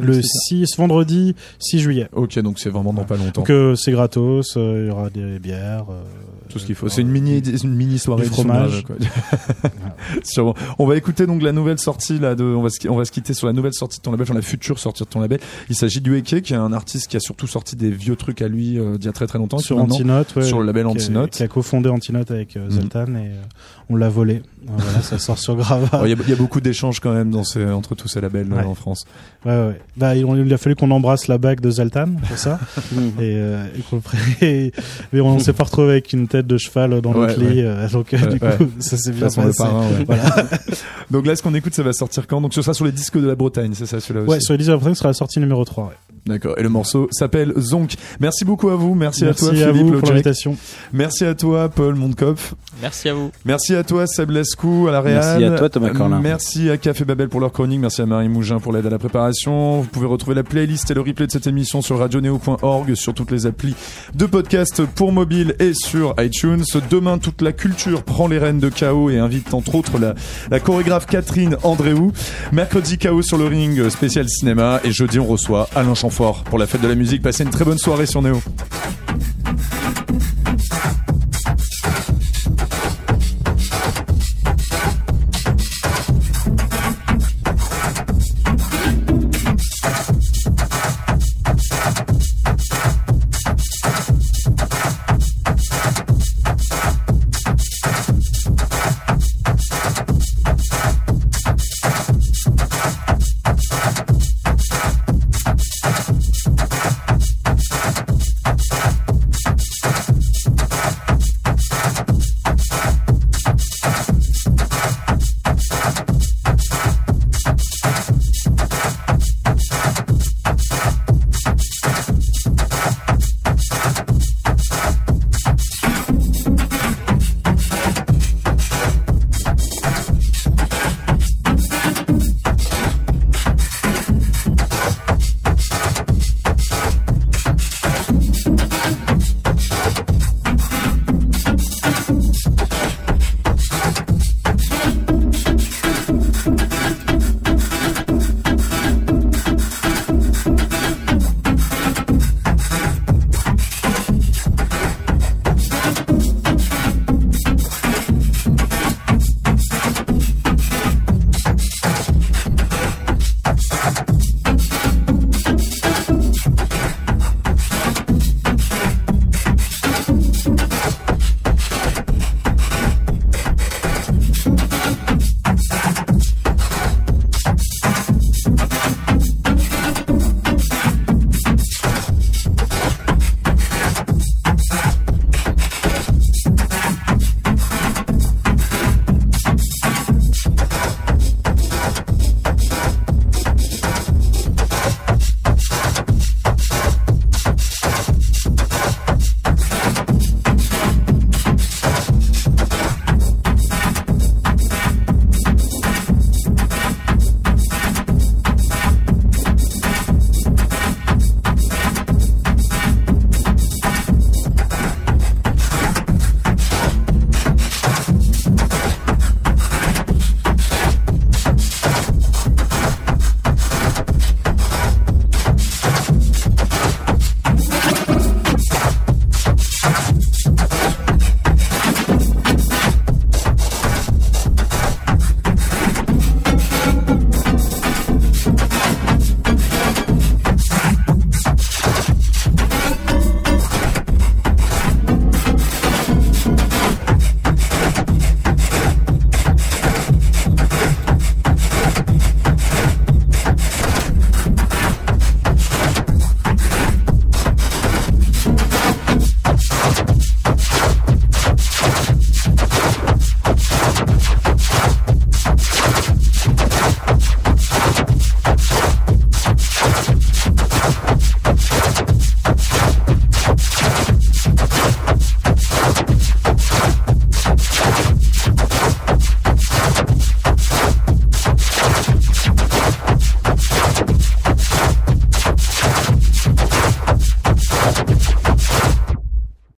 Le 6 vendredi 6 juillet. Ok, donc c'est vraiment dans pas longtemps. Donc euh, c'est gratos, euh, il y aura des bières. euh, Tout ce qu'il faut. C'est une mini, une mini soirée édition fromage. Sûrement. On va écouter donc la nouvelle sortie là de, on va se, on va se quitter sur la nouvelle sortie de ton label, enfin la future sortie de ton label. Il s'agit du Eke, qui est un artiste qui a surtout sorti des vieux trucs à lui euh, d'il y a très très longtemps. sur Antinote, ouais, sur le label qui a- Antinote. qui a cofondé Antinote avec euh, Mhm. Zoltan et euh, on l'a volé. Voilà, ça sort sur Grava. Oh, Il y, a- y a beaucoup d'échanges quand même dans ces, entre tous ces labels euh, Ouais. en France. Ouais, ouais. Bah, il, il a fallu qu'on embrasse la bague de Zoltan pour ça. et, euh, et le mais on s'est pas retrouvé avec une tête de cheval dans Ouais, ouais. lit. euh, donc euh, Ouais, du coup, ouais. ça s'est bien le passé. parrain, ouais. Voilà. Donc là, ce qu'on écoute, ça va sortir quand? Donc ce sera sur les disques de la Bretagne, c'est ça celui-là aussi? Ouais, sur les 10 après, ce sera la sortie numéro 3. Ouais. D'accord. Et le morceau s'appelle Zonk. Merci beaucoup à vous. Merci, Merci à toi, à Philippe vous pour l'invitation. Merci à toi, Paul Mondkopf. Merci à vous. Merci à toi, Seb Lescou, à la Réal. Merci à toi, Thomas Corlin. Merci à Café Babel pour leur chronique. Merci à Marie Mougin pour l'aide à la préparation. Vous pouvez retrouver la playlist et le replay de cette émission sur radioneo.org, sur toutes les applis de podcast pour mobile et sur iTunes. Demain, toute la culture prend les rênes de Chaos et invite entre autres la, chorégraphe Catherine Andréou. Mercredi, Chaos sur le ring, spécial cinéma. Et jeudi, on reçoit Alain Chamfort pour la fête de la musique. Passez une très bonne soirée sur Néo.